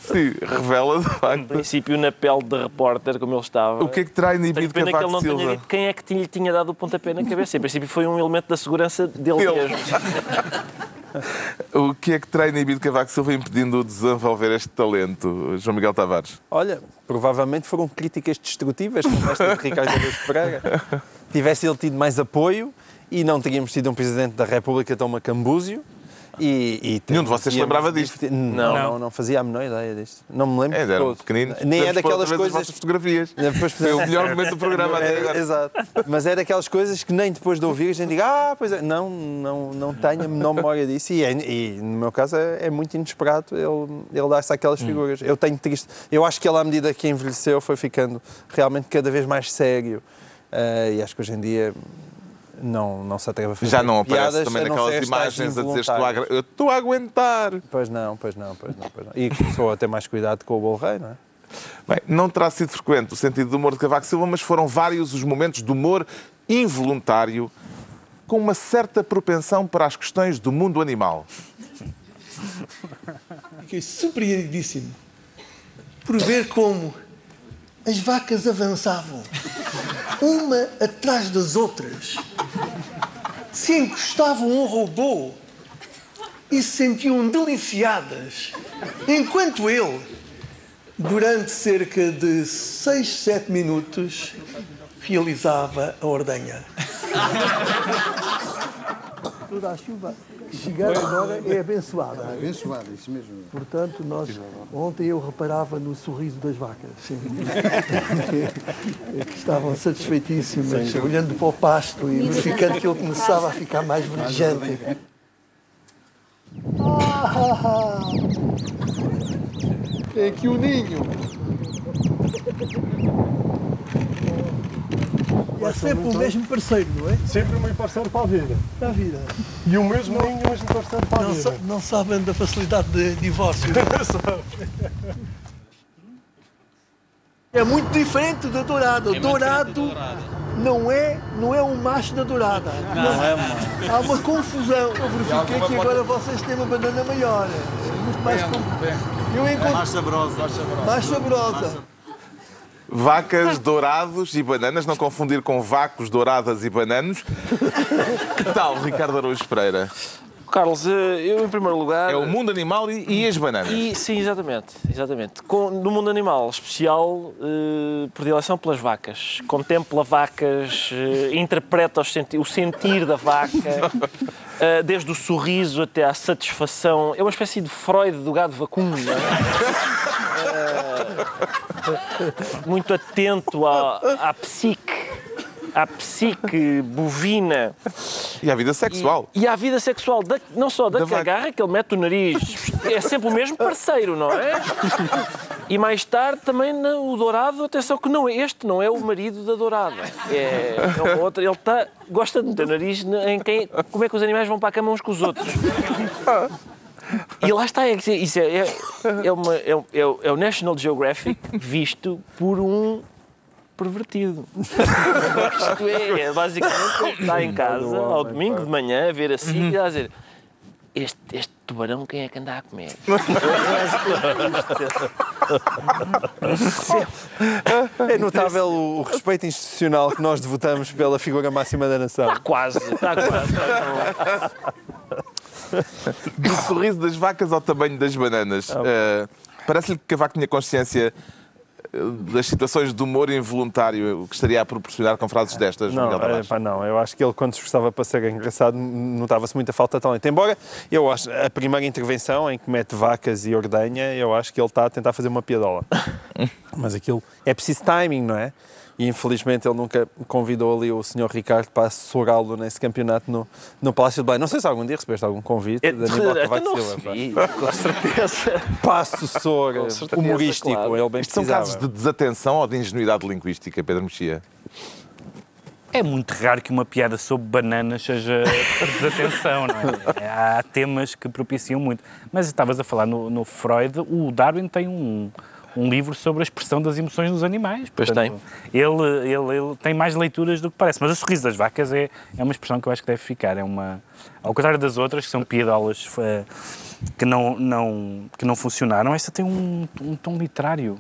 Sim, revela de em facto. princípio na pele de repórter, como ele estava. O que é que terá inibido pena que ele Cavaco não tenha Silva? dito quem é que tinha- lhe tinha dado o pontapé na cabeça. Em princípio foi um elemento da segurança dele Ele. mesmo. O que é que terá inibido Cavaco Silva impedindo de desenvolver este talento, João Miguel Tavares? Olha, provavelmente foram críticas destrutivas, como esta de Ricardo Araújo Pereira. Tivesse ele tido mais apoio e não teríamos tido um Presidente da República tão macambúzio. E, e Nenhum de vocês se lembrava disto? Não, não, não fazia a menor ideia disto. Não me lembro É, de eram todo. pequeninos. Nem é daquelas coisas... fotografias. Depois Foi o melhor momento do programa até agora. Exato. Mas é daquelas coisas que nem depois de ouvir a gente diga, ah, pois é. Não, não, não tenho a menor memória disso. E, é- e no meu caso é, é muito inesperado ele, ele dar-se aquelas Hum. figuras. Eu tenho triste. Eu acho que ele, à medida que envelheceu, foi ficando realmente cada vez mais sério. Eh, e acho que hoje em dia não, não se atreve a fazer Já não aparece piadas, também naquelas imagens a dizer estou a, involuntárias." agra- eu estou a aguentar. Pois não, pois não, pois não, pois não. E começou a ter mais cuidado com o bolo rei, não é? Bem, não terá sido frequente o sentido do humor de Cavaco Silva, mas foram vários os momentos de humor involuntário com uma certa propensão para as questões do mundo animal. Fiquei surpreendidíssimo por ver como as vacas avançavam, uma atrás das outras, se encostavam um robô e se sentiam deliciadas, enquanto ele, durante cerca de 6, 7 minutos, realizava a ordenha. Toda a chuva que chegar agora é abençoada. Abençoado, isso mesmo. Portanto, nós ontem eu reparava no sorriso das vacas, sim. que estavam satisfeitíssimas, olhando para o pasto e verificando que ele começava a ficar mais verdejante. É aqui o ninho. E é sempre o mesmo parceiro, não é? Sempre o meu parceiro para a vida. Da vida. E o mesmo ninho, o mesmo parceiro para a Não, vida. sa não sabem da facilidade de divórcio. É muito diferente da dourada. O dourado não é, não é um macho da dourada. Não, é Há uma confusão. Eu verifiquei que agora vocês têm uma banana maior. É muito mais com... Eu encontro... Mais saborosa. Mais saborosa. Vacas, dourados e bananas, não confundir com vacos, douradas e bananos. Que tal, Ricardo Araújo Pereira? Carlos, eh, eu em primeiro lugar. É o mundo animal e, e as bananas. E, sim, exatamente. exatamente. Com- no mundo animal, especial eh, predileção pelas vacas. Contempla vacas, eh, interpreta senti- o sentir da vaca, eh, desde o sorriso até à satisfação. É uma espécie de Freud do gado vacuno. não é? Muito atento à, à psique. À psique bovina. E à vida sexual. E, e à vida sexual, da- não só da, Da vaca. que ele mete o nariz, é sempre o mesmo parceiro, não é? E mais tarde também o dourado, atenção que não é este, não é o marido da dourada. É, é outro, ele tá, gosta de meter o nariz na- em quem, como é que os animais vão para a cama uns com os outros. E lá está, é, isso é, é, é, uma- é o- é o- é o National Geographic visto por um pervertido. Isto é, é, basicamente, está em casa ao domingo de manhã a ver assim e a dizer este, este tubarão quem é que anda a comer? É notável o respeito institucional que nós devotamos pela figura máxima da nação. Está quase, está quase. Do sorriso das vacas ao tamanho das bananas. Eh, Parece-lhe que Cavaco tinha consciência eh, das situações de humor involuntário que estaria a proporcionar com frases destas, Não, Miguel é, pá, não, eu acho que ele, quando se esforçava para ser engraçado, notava-se muita falta de talento. Embora, eu acho, a primeira intervenção em que mete vacas e ordenha, eu acho que ele está a tentar fazer uma piadola. Mas aquilo, é preciso timing, não é? E infelizmente ele nunca convidou ali o Sr. Ricardo para assessorá-lo nesse campeonato no, no Palácio de Belém. Não sei se algum dia recebeste algum convite É, de Aníbal Cavaco não Silva. com certeza. Para assessor certeza, humorístico, claro. ele bem Isto são precisava. casos de desatenção ou de ingenuidade linguística, Pedro Mexia? É muito raro que uma piada sobre bananas seja desatenção, não é? Há temas que propiciam muito. Mas estavas a falar no, no Freud, o Darwin tem um, um livro sobre a expressão das emoções nos animais. Pois Ele, ele, ele tem mais leituras do que parece. Mas o sorriso das vacas é, é uma expressão que eu acho que deve ficar. É uma, ao contrário das outras, que são piadolas eh, que, não, não, que não funcionaram, esta tem um, um tom literário.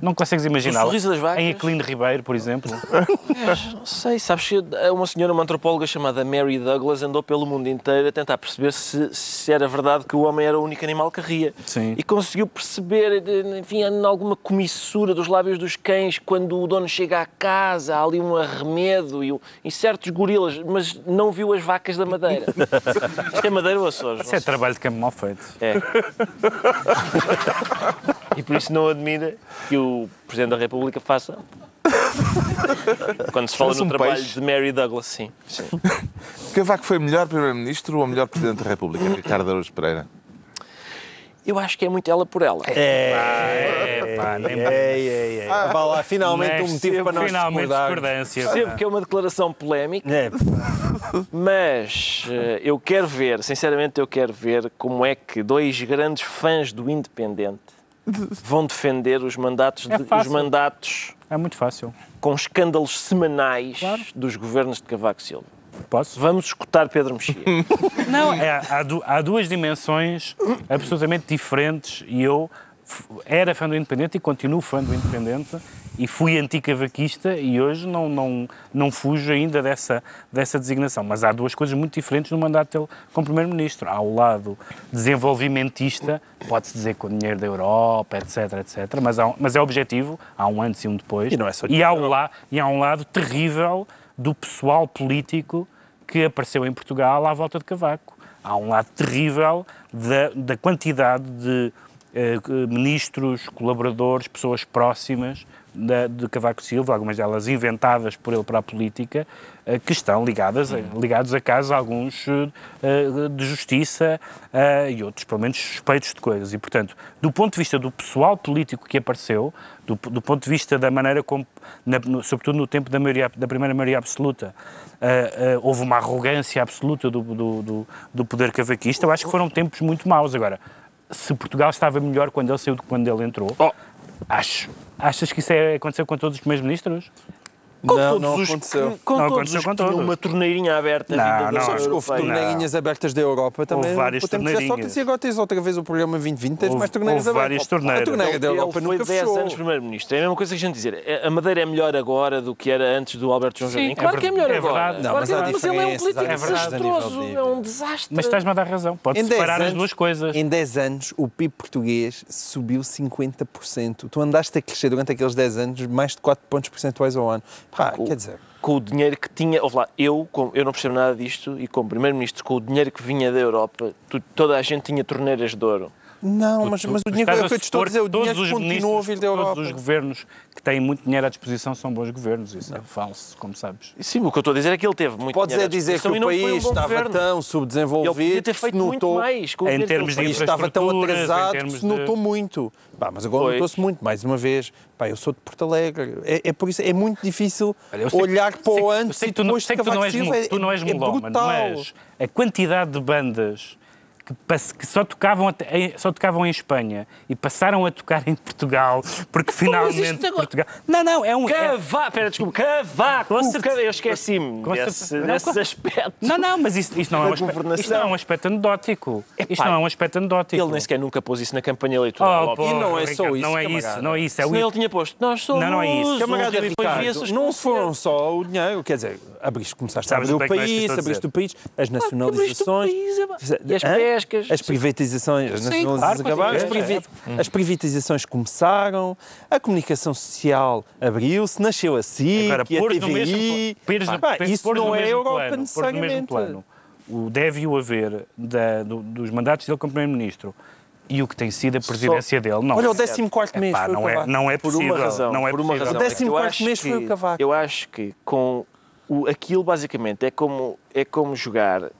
Não consegues imaginar. sorriso das vacas? Em Aquilino Ribeiro, por exemplo. É, Não sei, sabes que uma senhora, uma antropóloga chamada Mary Douglas, andou pelo mundo inteiro a tentar perceber se, se era verdade que o homem era o único animal que ria. Sim. E conseguiu perceber, enfim, em alguma comissura dos lábios dos cães, quando o dono chega à casa, há ali um arremedo e, e certos gorilas, mas não viu as vacas da Madeira. Isto é Madeira ou Açores? Isso é trabalho de campo mal feito. É. E por isso não admira que o Presidente da República faça. Quando se fala no um trabalho peixe. de Mary Douglas, sim. sim. Cavaco foi melhor Primeiro-Ministro ou melhor Presidente da República, Ricardo Araújo Pereira? Eu acho que é muito ela por ela. É, pá, nem Ei, ei, ei. Ah, vá lá, finalmente um motivo para nós finalmente discordarmos. discordância. Percebo que é uma declaração polémica, É, mas eh, eu quero ver, sinceramente, eu quero ver como é que dois grandes fãs do Independente vão defender os mandatos, É de- os mandatos É muito fácil. com escândalos semanais dos governos de Cavaco Silva. Posso? Vamos escutar Pedro Mexia. Não, é, há, du- há duas dimensões absolutamente diferentes e eu era fã do Independente e continuo fã do Independente e fui anticavaquista e hoje não, não, não fujo ainda dessa, dessa designação. Mas há duas coisas muito diferentes no mandato dele como Primeiro-Ministro. Há o lado desenvolvimentista, pode-se dizer com o dinheiro da Europa, etc, etc, mas, há mas é objetivo, há um antes e um depois. E não é só e há, um la, e há um lado terrível do pessoal político que apareceu em Portugal à volta de Cavaco. Há um lado terrível da, da quantidade de eh, ministros, colaboradores, pessoas próximas da, de Cavaco Silva, algumas delas inventadas por ele para a política, eh, que estão ligadas ligados a casos, alguns eh, de justiça eh, e outros, pelo menos, suspeitos de coisas. E, portanto, do ponto de vista do pessoal político que apareceu, do, do ponto de vista da maneira como, na- no- sobretudo no tempo da, maioria, da primeira maioria absoluta, eh, eh, houve uma arrogância absoluta do, do, do, do poder cavaquista, eu acho que foram tempos muito maus. Agora, se Portugal estava melhor quando ele saiu do que quando ele entrou, acho. Achas que isso é, aconteceu com todos os primeiros ministros? Com Não, todos não os aconteceu. que, com Não todos aconteceu os com todos. uma torneirinha aberta Não, não. Sabes que houve torneirinhas abertas da Europa também. várias tempo já torneirinhas. E agora tens outra vez o programa 2020, tens Houve- mais torneiras houve abertas. várias torneiras. A torneira da Ele Europa foi nunca 10 fechou. anos Primeiro-Ministro. É a mesma coisa que a gente dizer. A Madeira é melhor agora do que era antes do Alberto João Jardim. é Claro que é melhor é agora. verdade. Não, mas é, há mas ele é um político desastroso. de- É um desastre. Mas estás-me a dar razão. Pode Em 10 separar as duas coisas. Em 10 anos, o PIB português subiu 50%. Tu andaste a crescer durante aqueles 10 anos mais de 4 pontos percentuais ao ano. Pá, Com- quer dizer, com o dinheiro que tinha. Ouve lá, eu, com- eu não percebo nada disto e como Primeiro-Ministro, com o dinheiro que vinha da Europa, tu- toda a gente tinha torneiras de ouro. Não, mas, Tu- mas o dinheiro é o que eu te estou a dizer, o dinheiro os continua a vir da Europa. Todos os governos que têm muito dinheiro à disposição são bons governos. Isso é falso, como sabes. Sim, o que eu estou a dizer é que ele teve muito Podes dinheiro é à dizer que e o não foi um país bom estava governo. tão Ele subdesenvolvido podia ter que feito se notou, muito mais. com Em termos ele de país estava tão atrasado que termos se notou de- muito. Pá, mas agora notou-se muito, mais uma vez. Pá, eu sou de Porto Alegre. É, é por isso é muito difícil Olha, sei que- olhar para sei o antes sei e que tu não- depois sei de que tu não és, tu não és é, melómano, brutal. mas a quantidade de bandas que, só, tocavam só tocavam em Espanha e passaram a tocar em Portugal porque finalmente isto agora- Portugal... Não, não, é um... é- Cavaco, pera, desculpa, Cavaco, Com certeza. eu esqueci-me Com desse, Não, aspectos. Não, não, mas isso, isso não, é um aspecto, isto não é um aspecto anedótico. Isto Epá, não é um aspecto anedótico. Ele nem sequer nunca pôs isso na campanha eleitoral. Oh, E não é só Ricardo, isso, Não é camarada. isso, não é isso. É o... Ele tinha posto. Nós somos Não, não é isso. Camarada Ricardo, não foram só o dinheiro, quer dizer, abriste, começaste a Sabes abrir o é país, abriste o país, as abriste o nacionalizações, país, é pá. E as Hã? Pescas. as privatizações, as Sim, nacionalizações claro, acabaram, as, é, privi- é. as privatizações começaram, a comunicação social abriu-se, nasceu a SIC, Agora, a pôres no TVI, mesmo, pôres no- Pá, pôres isso no não é Europa plano, pôres no mesmo necessariamente. plano. O deve-o haver da- do- dos mandatos dele como Primeiro-Ministro e o que tem sido a presidência dele. Não. Olha, o 14 mês Epá, foi o não, é, não é Por possível. uma razão. não é por uma possível. razão. O décimo Eu quarto acho mês foi o Cavaco. Eu acho que com o, aquilo basicamente é como, é como jogar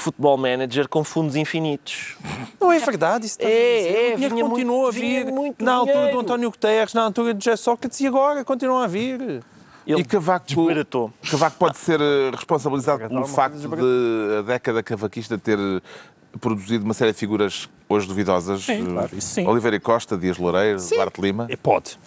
futebol manager com fundos infinitos. Não é verdade, isso está a É, dizer. é, O dinheiro vinha continua muito- a vir. muito na altura do dinheiro. António Guterres, na altura de José Sócrates e agora continua a vir. Ele E Cavaco, desbaratou. Cavaco pode ser eh, responsabilizado pelo facto de a década cavaquista ter produzido uma série de figuras hoje duvidosas. Sim, claro, isso sim. Oliveira Costa, Dias Loureiro, Duarte Lima. É, Pode.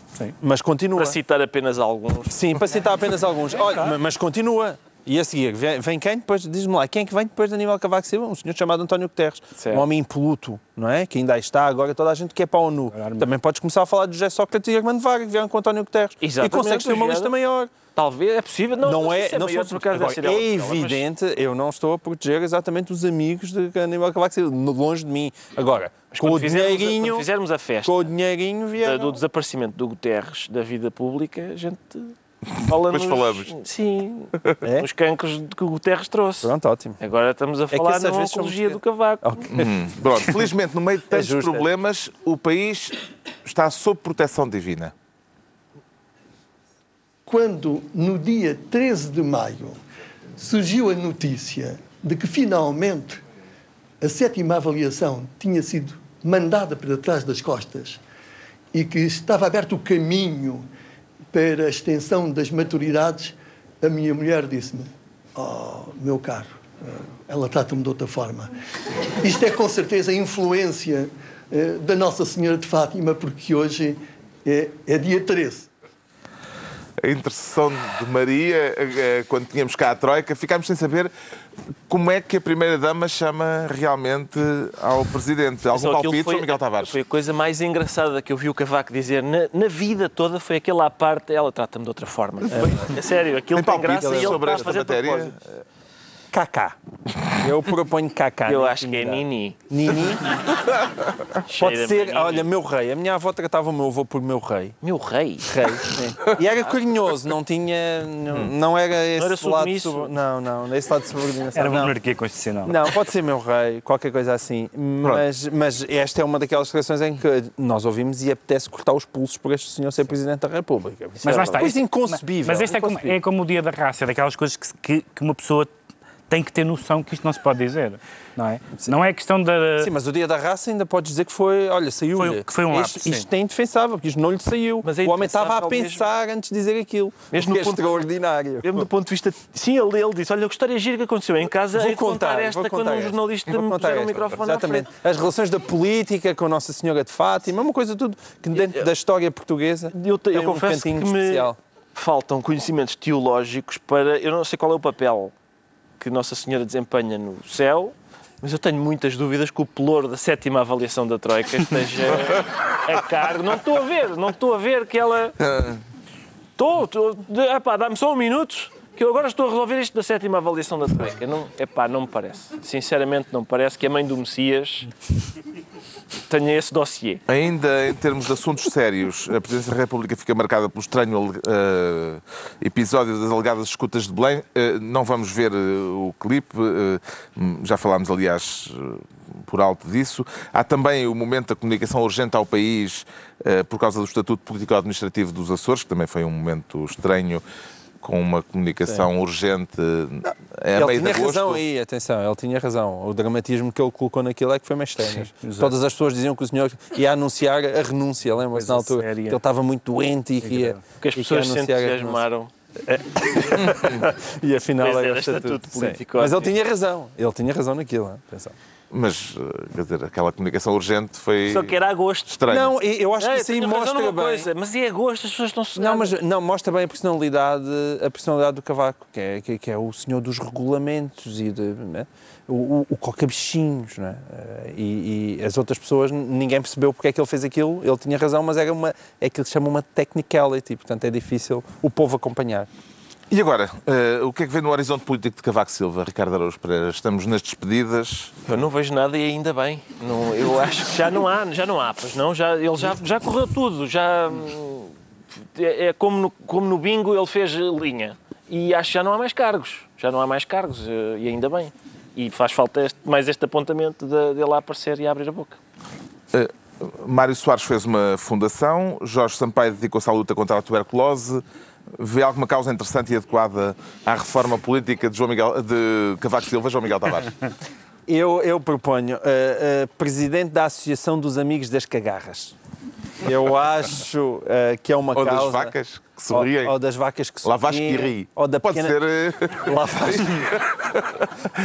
Mas continua. Para citar apenas alguns. Sim, para citar apenas alguns. Olha, ma- mas continua. E a seguir, vem, vem quem depois? Diz-me lá, quem é que vem depois de Aníbal Cavaco Silva? Um senhor chamado António Guterres. Certo. Um homem impoluto, não é? Que ainda aí está, agora toda a gente quer para a ONU. Também podes começar a falar de José Sócrates e Armando Vargas, que vieram com António Guterres. Exatamente, e consegues ter uma lista maior. Talvez, é possível. Não, Não, sei é, se não maior, agora, ser é ela, mas- evidente, eu não estou a proteger exatamente os amigos de Aníbal Cavaco Silva, longe de mim. Agora, Mas com o a- dinheirinho, quando fizermos a festa com o dinheirinho vieram. do desaparecimento do Guterres da vida pública, a gente fala Depois nos, falamos. Sim, É? nos cancros que o Guterres trouxe. Pronto, ótimo. Agora estamos a que falar vezes são oncologia do Cavaco. Ok. Hum, pronto, felizmente, no meio de tantos justo, é. problemas, o país está sob proteção divina. quando no dia 13 de maio surgiu a notícia de que finalmente a sétima avaliação tinha sido mandada para trás das costas e que estava aberto o caminho para a extensão das maturidades, a minha mulher disse-me: Oh, meu caro, ela trata-me de outra forma. Isto é com certeza a influência eh, da Nossa Senhora de Fátima, porque hoje é, é dia 13. A intercessão de Maria, eh, quando tínhamos cá a Troika, ficámos sem saber como é que a Primeira-Dama chama realmente ao Presidente. Algum palpite, foi- Miguel Tavares? Foi a coisa mais engraçada que eu vi o Cavaco dizer na, na vida toda, foi aquele à parte, ela trata-me de outra forma. É, sério, aquilo Tem tem, graça e ele sobre está a esta fazer matéria? Kaká. Eu proponho Kaká. Eu na acho que é. Nini. Nini? Pode ser, olha, meu rei. A minha avó tratava o meu avô por meu rei. Meu rei. Rei. sim. E era carinhoso, não tinha. Não, não era esse era lado. sub- Não, não, esse lado de subordinação. Era uma não. monarquia constitucional. Não, pode ser meu rei, qualquer coisa assim. Mas, mas esta é uma daquelas declarações em que nós ouvimos e apetece cortar os pulsos por este senhor ser Presidente da República. Mas é lá está. Coisa inconcebível. Mas este é como, é como o dia da raça, daquelas coisas que, que uma pessoa tem que ter noção que isto não se pode dizer, não é? Não é questão da... Sim, mas o dia da raça ainda podes dizer que foi, olha, saiu Foi- que foi um isto, lapso, isto é indefensável, porque isto não lhe saiu. Mas é o homem estava a pensar antes de dizer aquilo. Mesmo Mesmo no ponto- extraordinário. Mesmo do ponto de vista. Sim, ele, ele disse: Olha, que história gira que aconteceu em casa. Vou de contar, contar, esta vou quando contar um esta. jornalista Vou me puser o esta. microfone Exatamente. As relações da política com Nossa Senhora de Fátima, uma coisa tudo que dentro da história portuguesa Eu, eu um confesso que me faltam conhecimentos teológicos para. Eu não sei qual é o papel que Nossa Senhora desempenha no céu, mas eu tenho muitas dúvidas que o pelouro da sétima avaliação da Troika esteja a cargo. Não estou a ver, não estou a ver que ela. Estou, estou. Epá, dá-me só um minuto. Que eu agora estou a resolver isto da sétima avaliação da Troika. Não, epá, não me parece. Sinceramente, não me parece que a mãe do Messias tenha esse dossiê. Ainda em termos de assuntos sérios, a Presidência da República fica marcada pelo estranho eh, episódio das alegadas escutas de Belém. Eh, não vamos ver eh, o clipe, já falámos, aliás, por alto disso. Há também o momento da comunicação urgente ao país por causa do Estatuto Político-Administrativo dos Açores, que também foi um momento estranho, com uma comunicação urgente eh, a ele tinha agosto. razão aí, atenção, ele tinha razão. O dramatismo que ele colocou naquilo é que foi meio estranho. Todas as pessoas diziam que o senhor ia anunciar a renúncia, lembra-se na altura? séria. Que ele estava muito doente e que ia, Porque as pessoas se entusiasmaram. E afinal Pois era era estatuto. estatuto sim. político, Mas ele tinha razão, ele tinha razão naquilo. Atenção. Mas, eh, quer dizer, aquela comunicação urgente foi Só que era agosto. estranho. Não, e- eu acho que É, isso aí mostra bem. Coisa, mas é agosto, as pessoas estão Não, mas não, mostra bem a personalidade, a personalidade do Cavaco, que é, que, que é o senhor dos regulamentos e de, né? o, o, o coca-bichinhos. Né? Eh, E, e as outras pessoas, ninguém percebeu porque é que ele fez aquilo, ele tinha razão, mas era uma, é aquilo que se chama uma technicality, portanto é difícil o povo acompanhar. E agora, eh, o que é que vê no horizonte político de Cavaco Silva, Ricardo Araújo Pereira? Estamos nas despedidas. Eu não vejo nada e ainda bem. Não, eu acho que já não há, já não há, pois não, já, ele já, já correu tudo, já é, é como, no, como no bingo ele fez linha. E acho que já não há mais cargos. Já não há mais cargos, eh, e ainda bem. E faz falta este- mais este apontamento de, de lá aparecer e abrir a boca. Uh, Mário Soares fez uma fundação, Jorge Sampaio dedicou-se à luta contra a tuberculose. Vê alguma causa interessante e adequada à reforma política de, João Miguel, de Cavaco Silva, João Miguel Tavares? Eu, eu proponho uh, uh, presidente da Associação dos Amigos das Cagarras. Eu acho uh, que é uma Ou das causa... vacas que sorriem. Ou, ou das vacas que sorriem. Lavasque e ri. Ou da Pode pequena... ser. uh, Lavasque.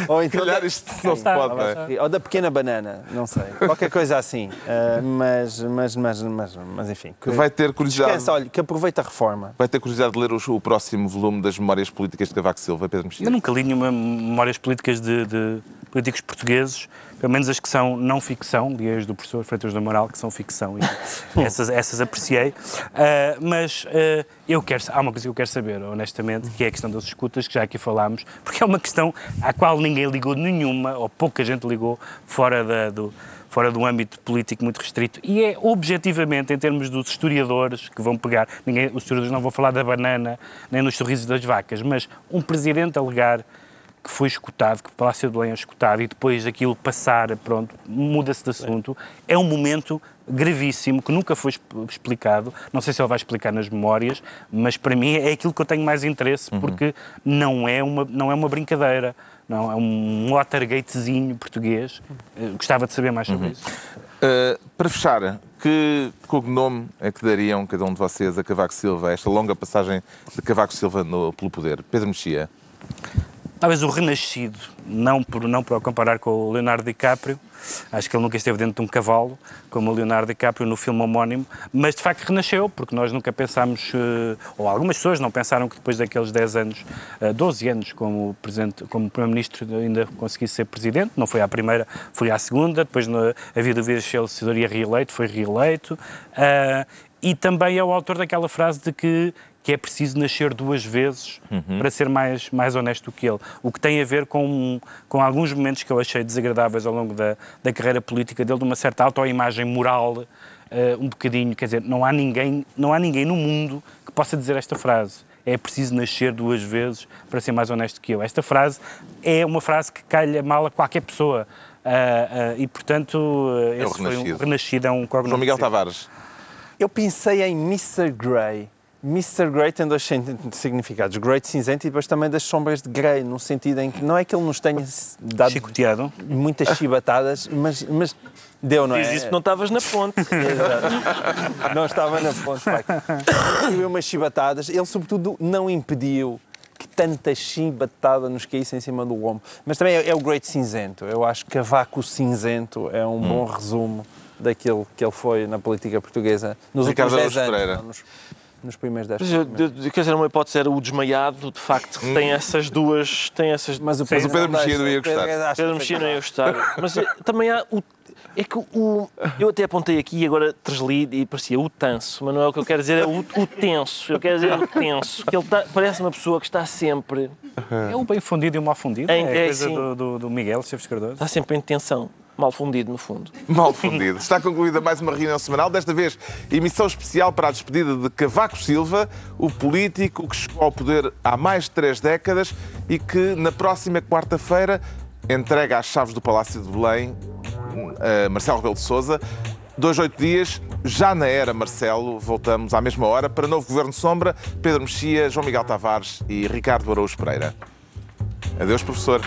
ou então calhar da- isto não se pode, não é? Ou da pequena banana, não sei. Qualquer coisa assim. Uh, mas, mas, mas, mas, mas, enfim. Que vai ter curiosidade. Esquece, olha, que aproveita a reforma. Vai ter curiosidade de ler o, o próximo volume das Memórias Políticas de Cavaco Silva, Pedro Mexia? Eu nunca li nenhuma memórias políticas de, de políticos portugueses, pelo menos as que são não ficção, li as do professor Freitas do Amaral, que são ficção, e essas, essas apreciei. Ah, mas ah, eu quero, há uma coisa que eu quero saber, honestamente, que é a questão das escutas, que já aqui falámos, porque é uma questão à qual ninguém ligou nenhuma, ou pouca gente ligou, fora da, do, fora do âmbito político muito restrito. E é objetivamente, em termos dos historiadores que vão pegar, ninguém, os historiadores não vão falar da banana nem nos sorrisos das vacas, mas um presidente alegar que foi escutado, que o Palácio de Belém é escutado e depois aquilo passar, pronto, muda-se de assunto, é um momento gravíssimo que nunca foi exp- explicado. Não sei se ele vai explicar nas memórias, mas para mim é aquilo que eu tenho mais interesse, porque não é uma, não é uma brincadeira. Não, é um Watergatezinho português. Eh, Gostava de saber mais sobre isso. Uh, para fechar, que cognome é que dariam cada um de vocês a Cavaco Silva, esta longa passagem de Cavaco Silva no- pelo poder? Pedro Mexia. Talvez o Renascido, não por, não por o comparar com o Leonardo DiCaprio, acho que ele nunca esteve dentro de um cavalo, como o Leonardo DiCaprio no filme homónimo, mas de facto renasceu, porque nós nunca pensámos, eh, ou algumas pessoas não pensaram que depois daqueles 10 anos, eh, 12 anos como, presidente, como Primeiro-Ministro ainda conseguisse ser Presidente, não foi à primeira, foi à segunda, depois no, havia dúvidas se ele seria reeleito, foi reeleito, ah, e também é o autor daquela frase de que que é preciso nascer duas vezes para ser mais, mais honesto que ele. O que tem a ver com, com alguns momentos que eu achei desagradáveis ao longo da, da carreira política dele, de uma certa autoimagem moral, eh, um bocadinho, quer dizer, não há, ninguém, não há ninguém no mundo que possa dizer esta frase. É preciso nascer duas vezes para ser mais honesto que eu. Esta frase é uma frase que calha mal a qualquer pessoa. Ah, ah, e, portanto, É o esse foi um Renascido. renascido, é um cognome João Miguel. Tavares. Eu pensei em Mr. Grey. Mr. Grey tem dois significados. Grey de cinzento e depois também das sombras de Grey, no sentido em que não é que ele nos tenha dado Chicoteado. muitas chibatadas, mas, mas deu, não é? Diz isso não estavas na ponte. Exato. não estava na ponte. pai. Deu umas chibatadas. Ele, sobretudo, não impediu que tanta chibatada nos caísse em cima do ombro. Mas também é, é o Great Cinzento. Eu acho que Cavaco Cinzento é um bom resumo daquilo que ele foi na política portuguesa nos Ricardo últimos 10 Araújo anos. Nos, primeiros 10 Mas, Quer dizer, uma hipótese era o desmaiado, de facto, que tem essas duas. Tem essas... Mas o Mas o Pedro Mexia não ia O Pedro gostar. Pedro Mexia não ia gostar. Mas eh, também há o. É que o. Eu até apontei aqui e agora transli e parecia o tanso, mas não é o que eu quero dizer, é o, o tenso. Eu quero dizer o tenso. Que ele tá- parece uma pessoa que está sempre. É o bem fundido e o mal fundido. Em- É, é, coisa sim. do, do, do Miguel Chaves Cardoso. Está sempre em tensão. Mal fundido, no fundo. Mal fundido. Está concluída mais uma reunião semanal, desta vez emissão especial para a despedida de Cavaco Silva, o político que chegou ao poder há mais de três décadas e que na próxima quarta-feira entrega as chaves do Palácio de Belém a Marcelo Rebelo de Sousa. Dois, oito dias, já na era Marcelo, voltamos à mesma hora para novo Governo Sombra, Pedro Mexia, João Miguel Tavares e Ricardo Araújo Pereira. Adeus, professor.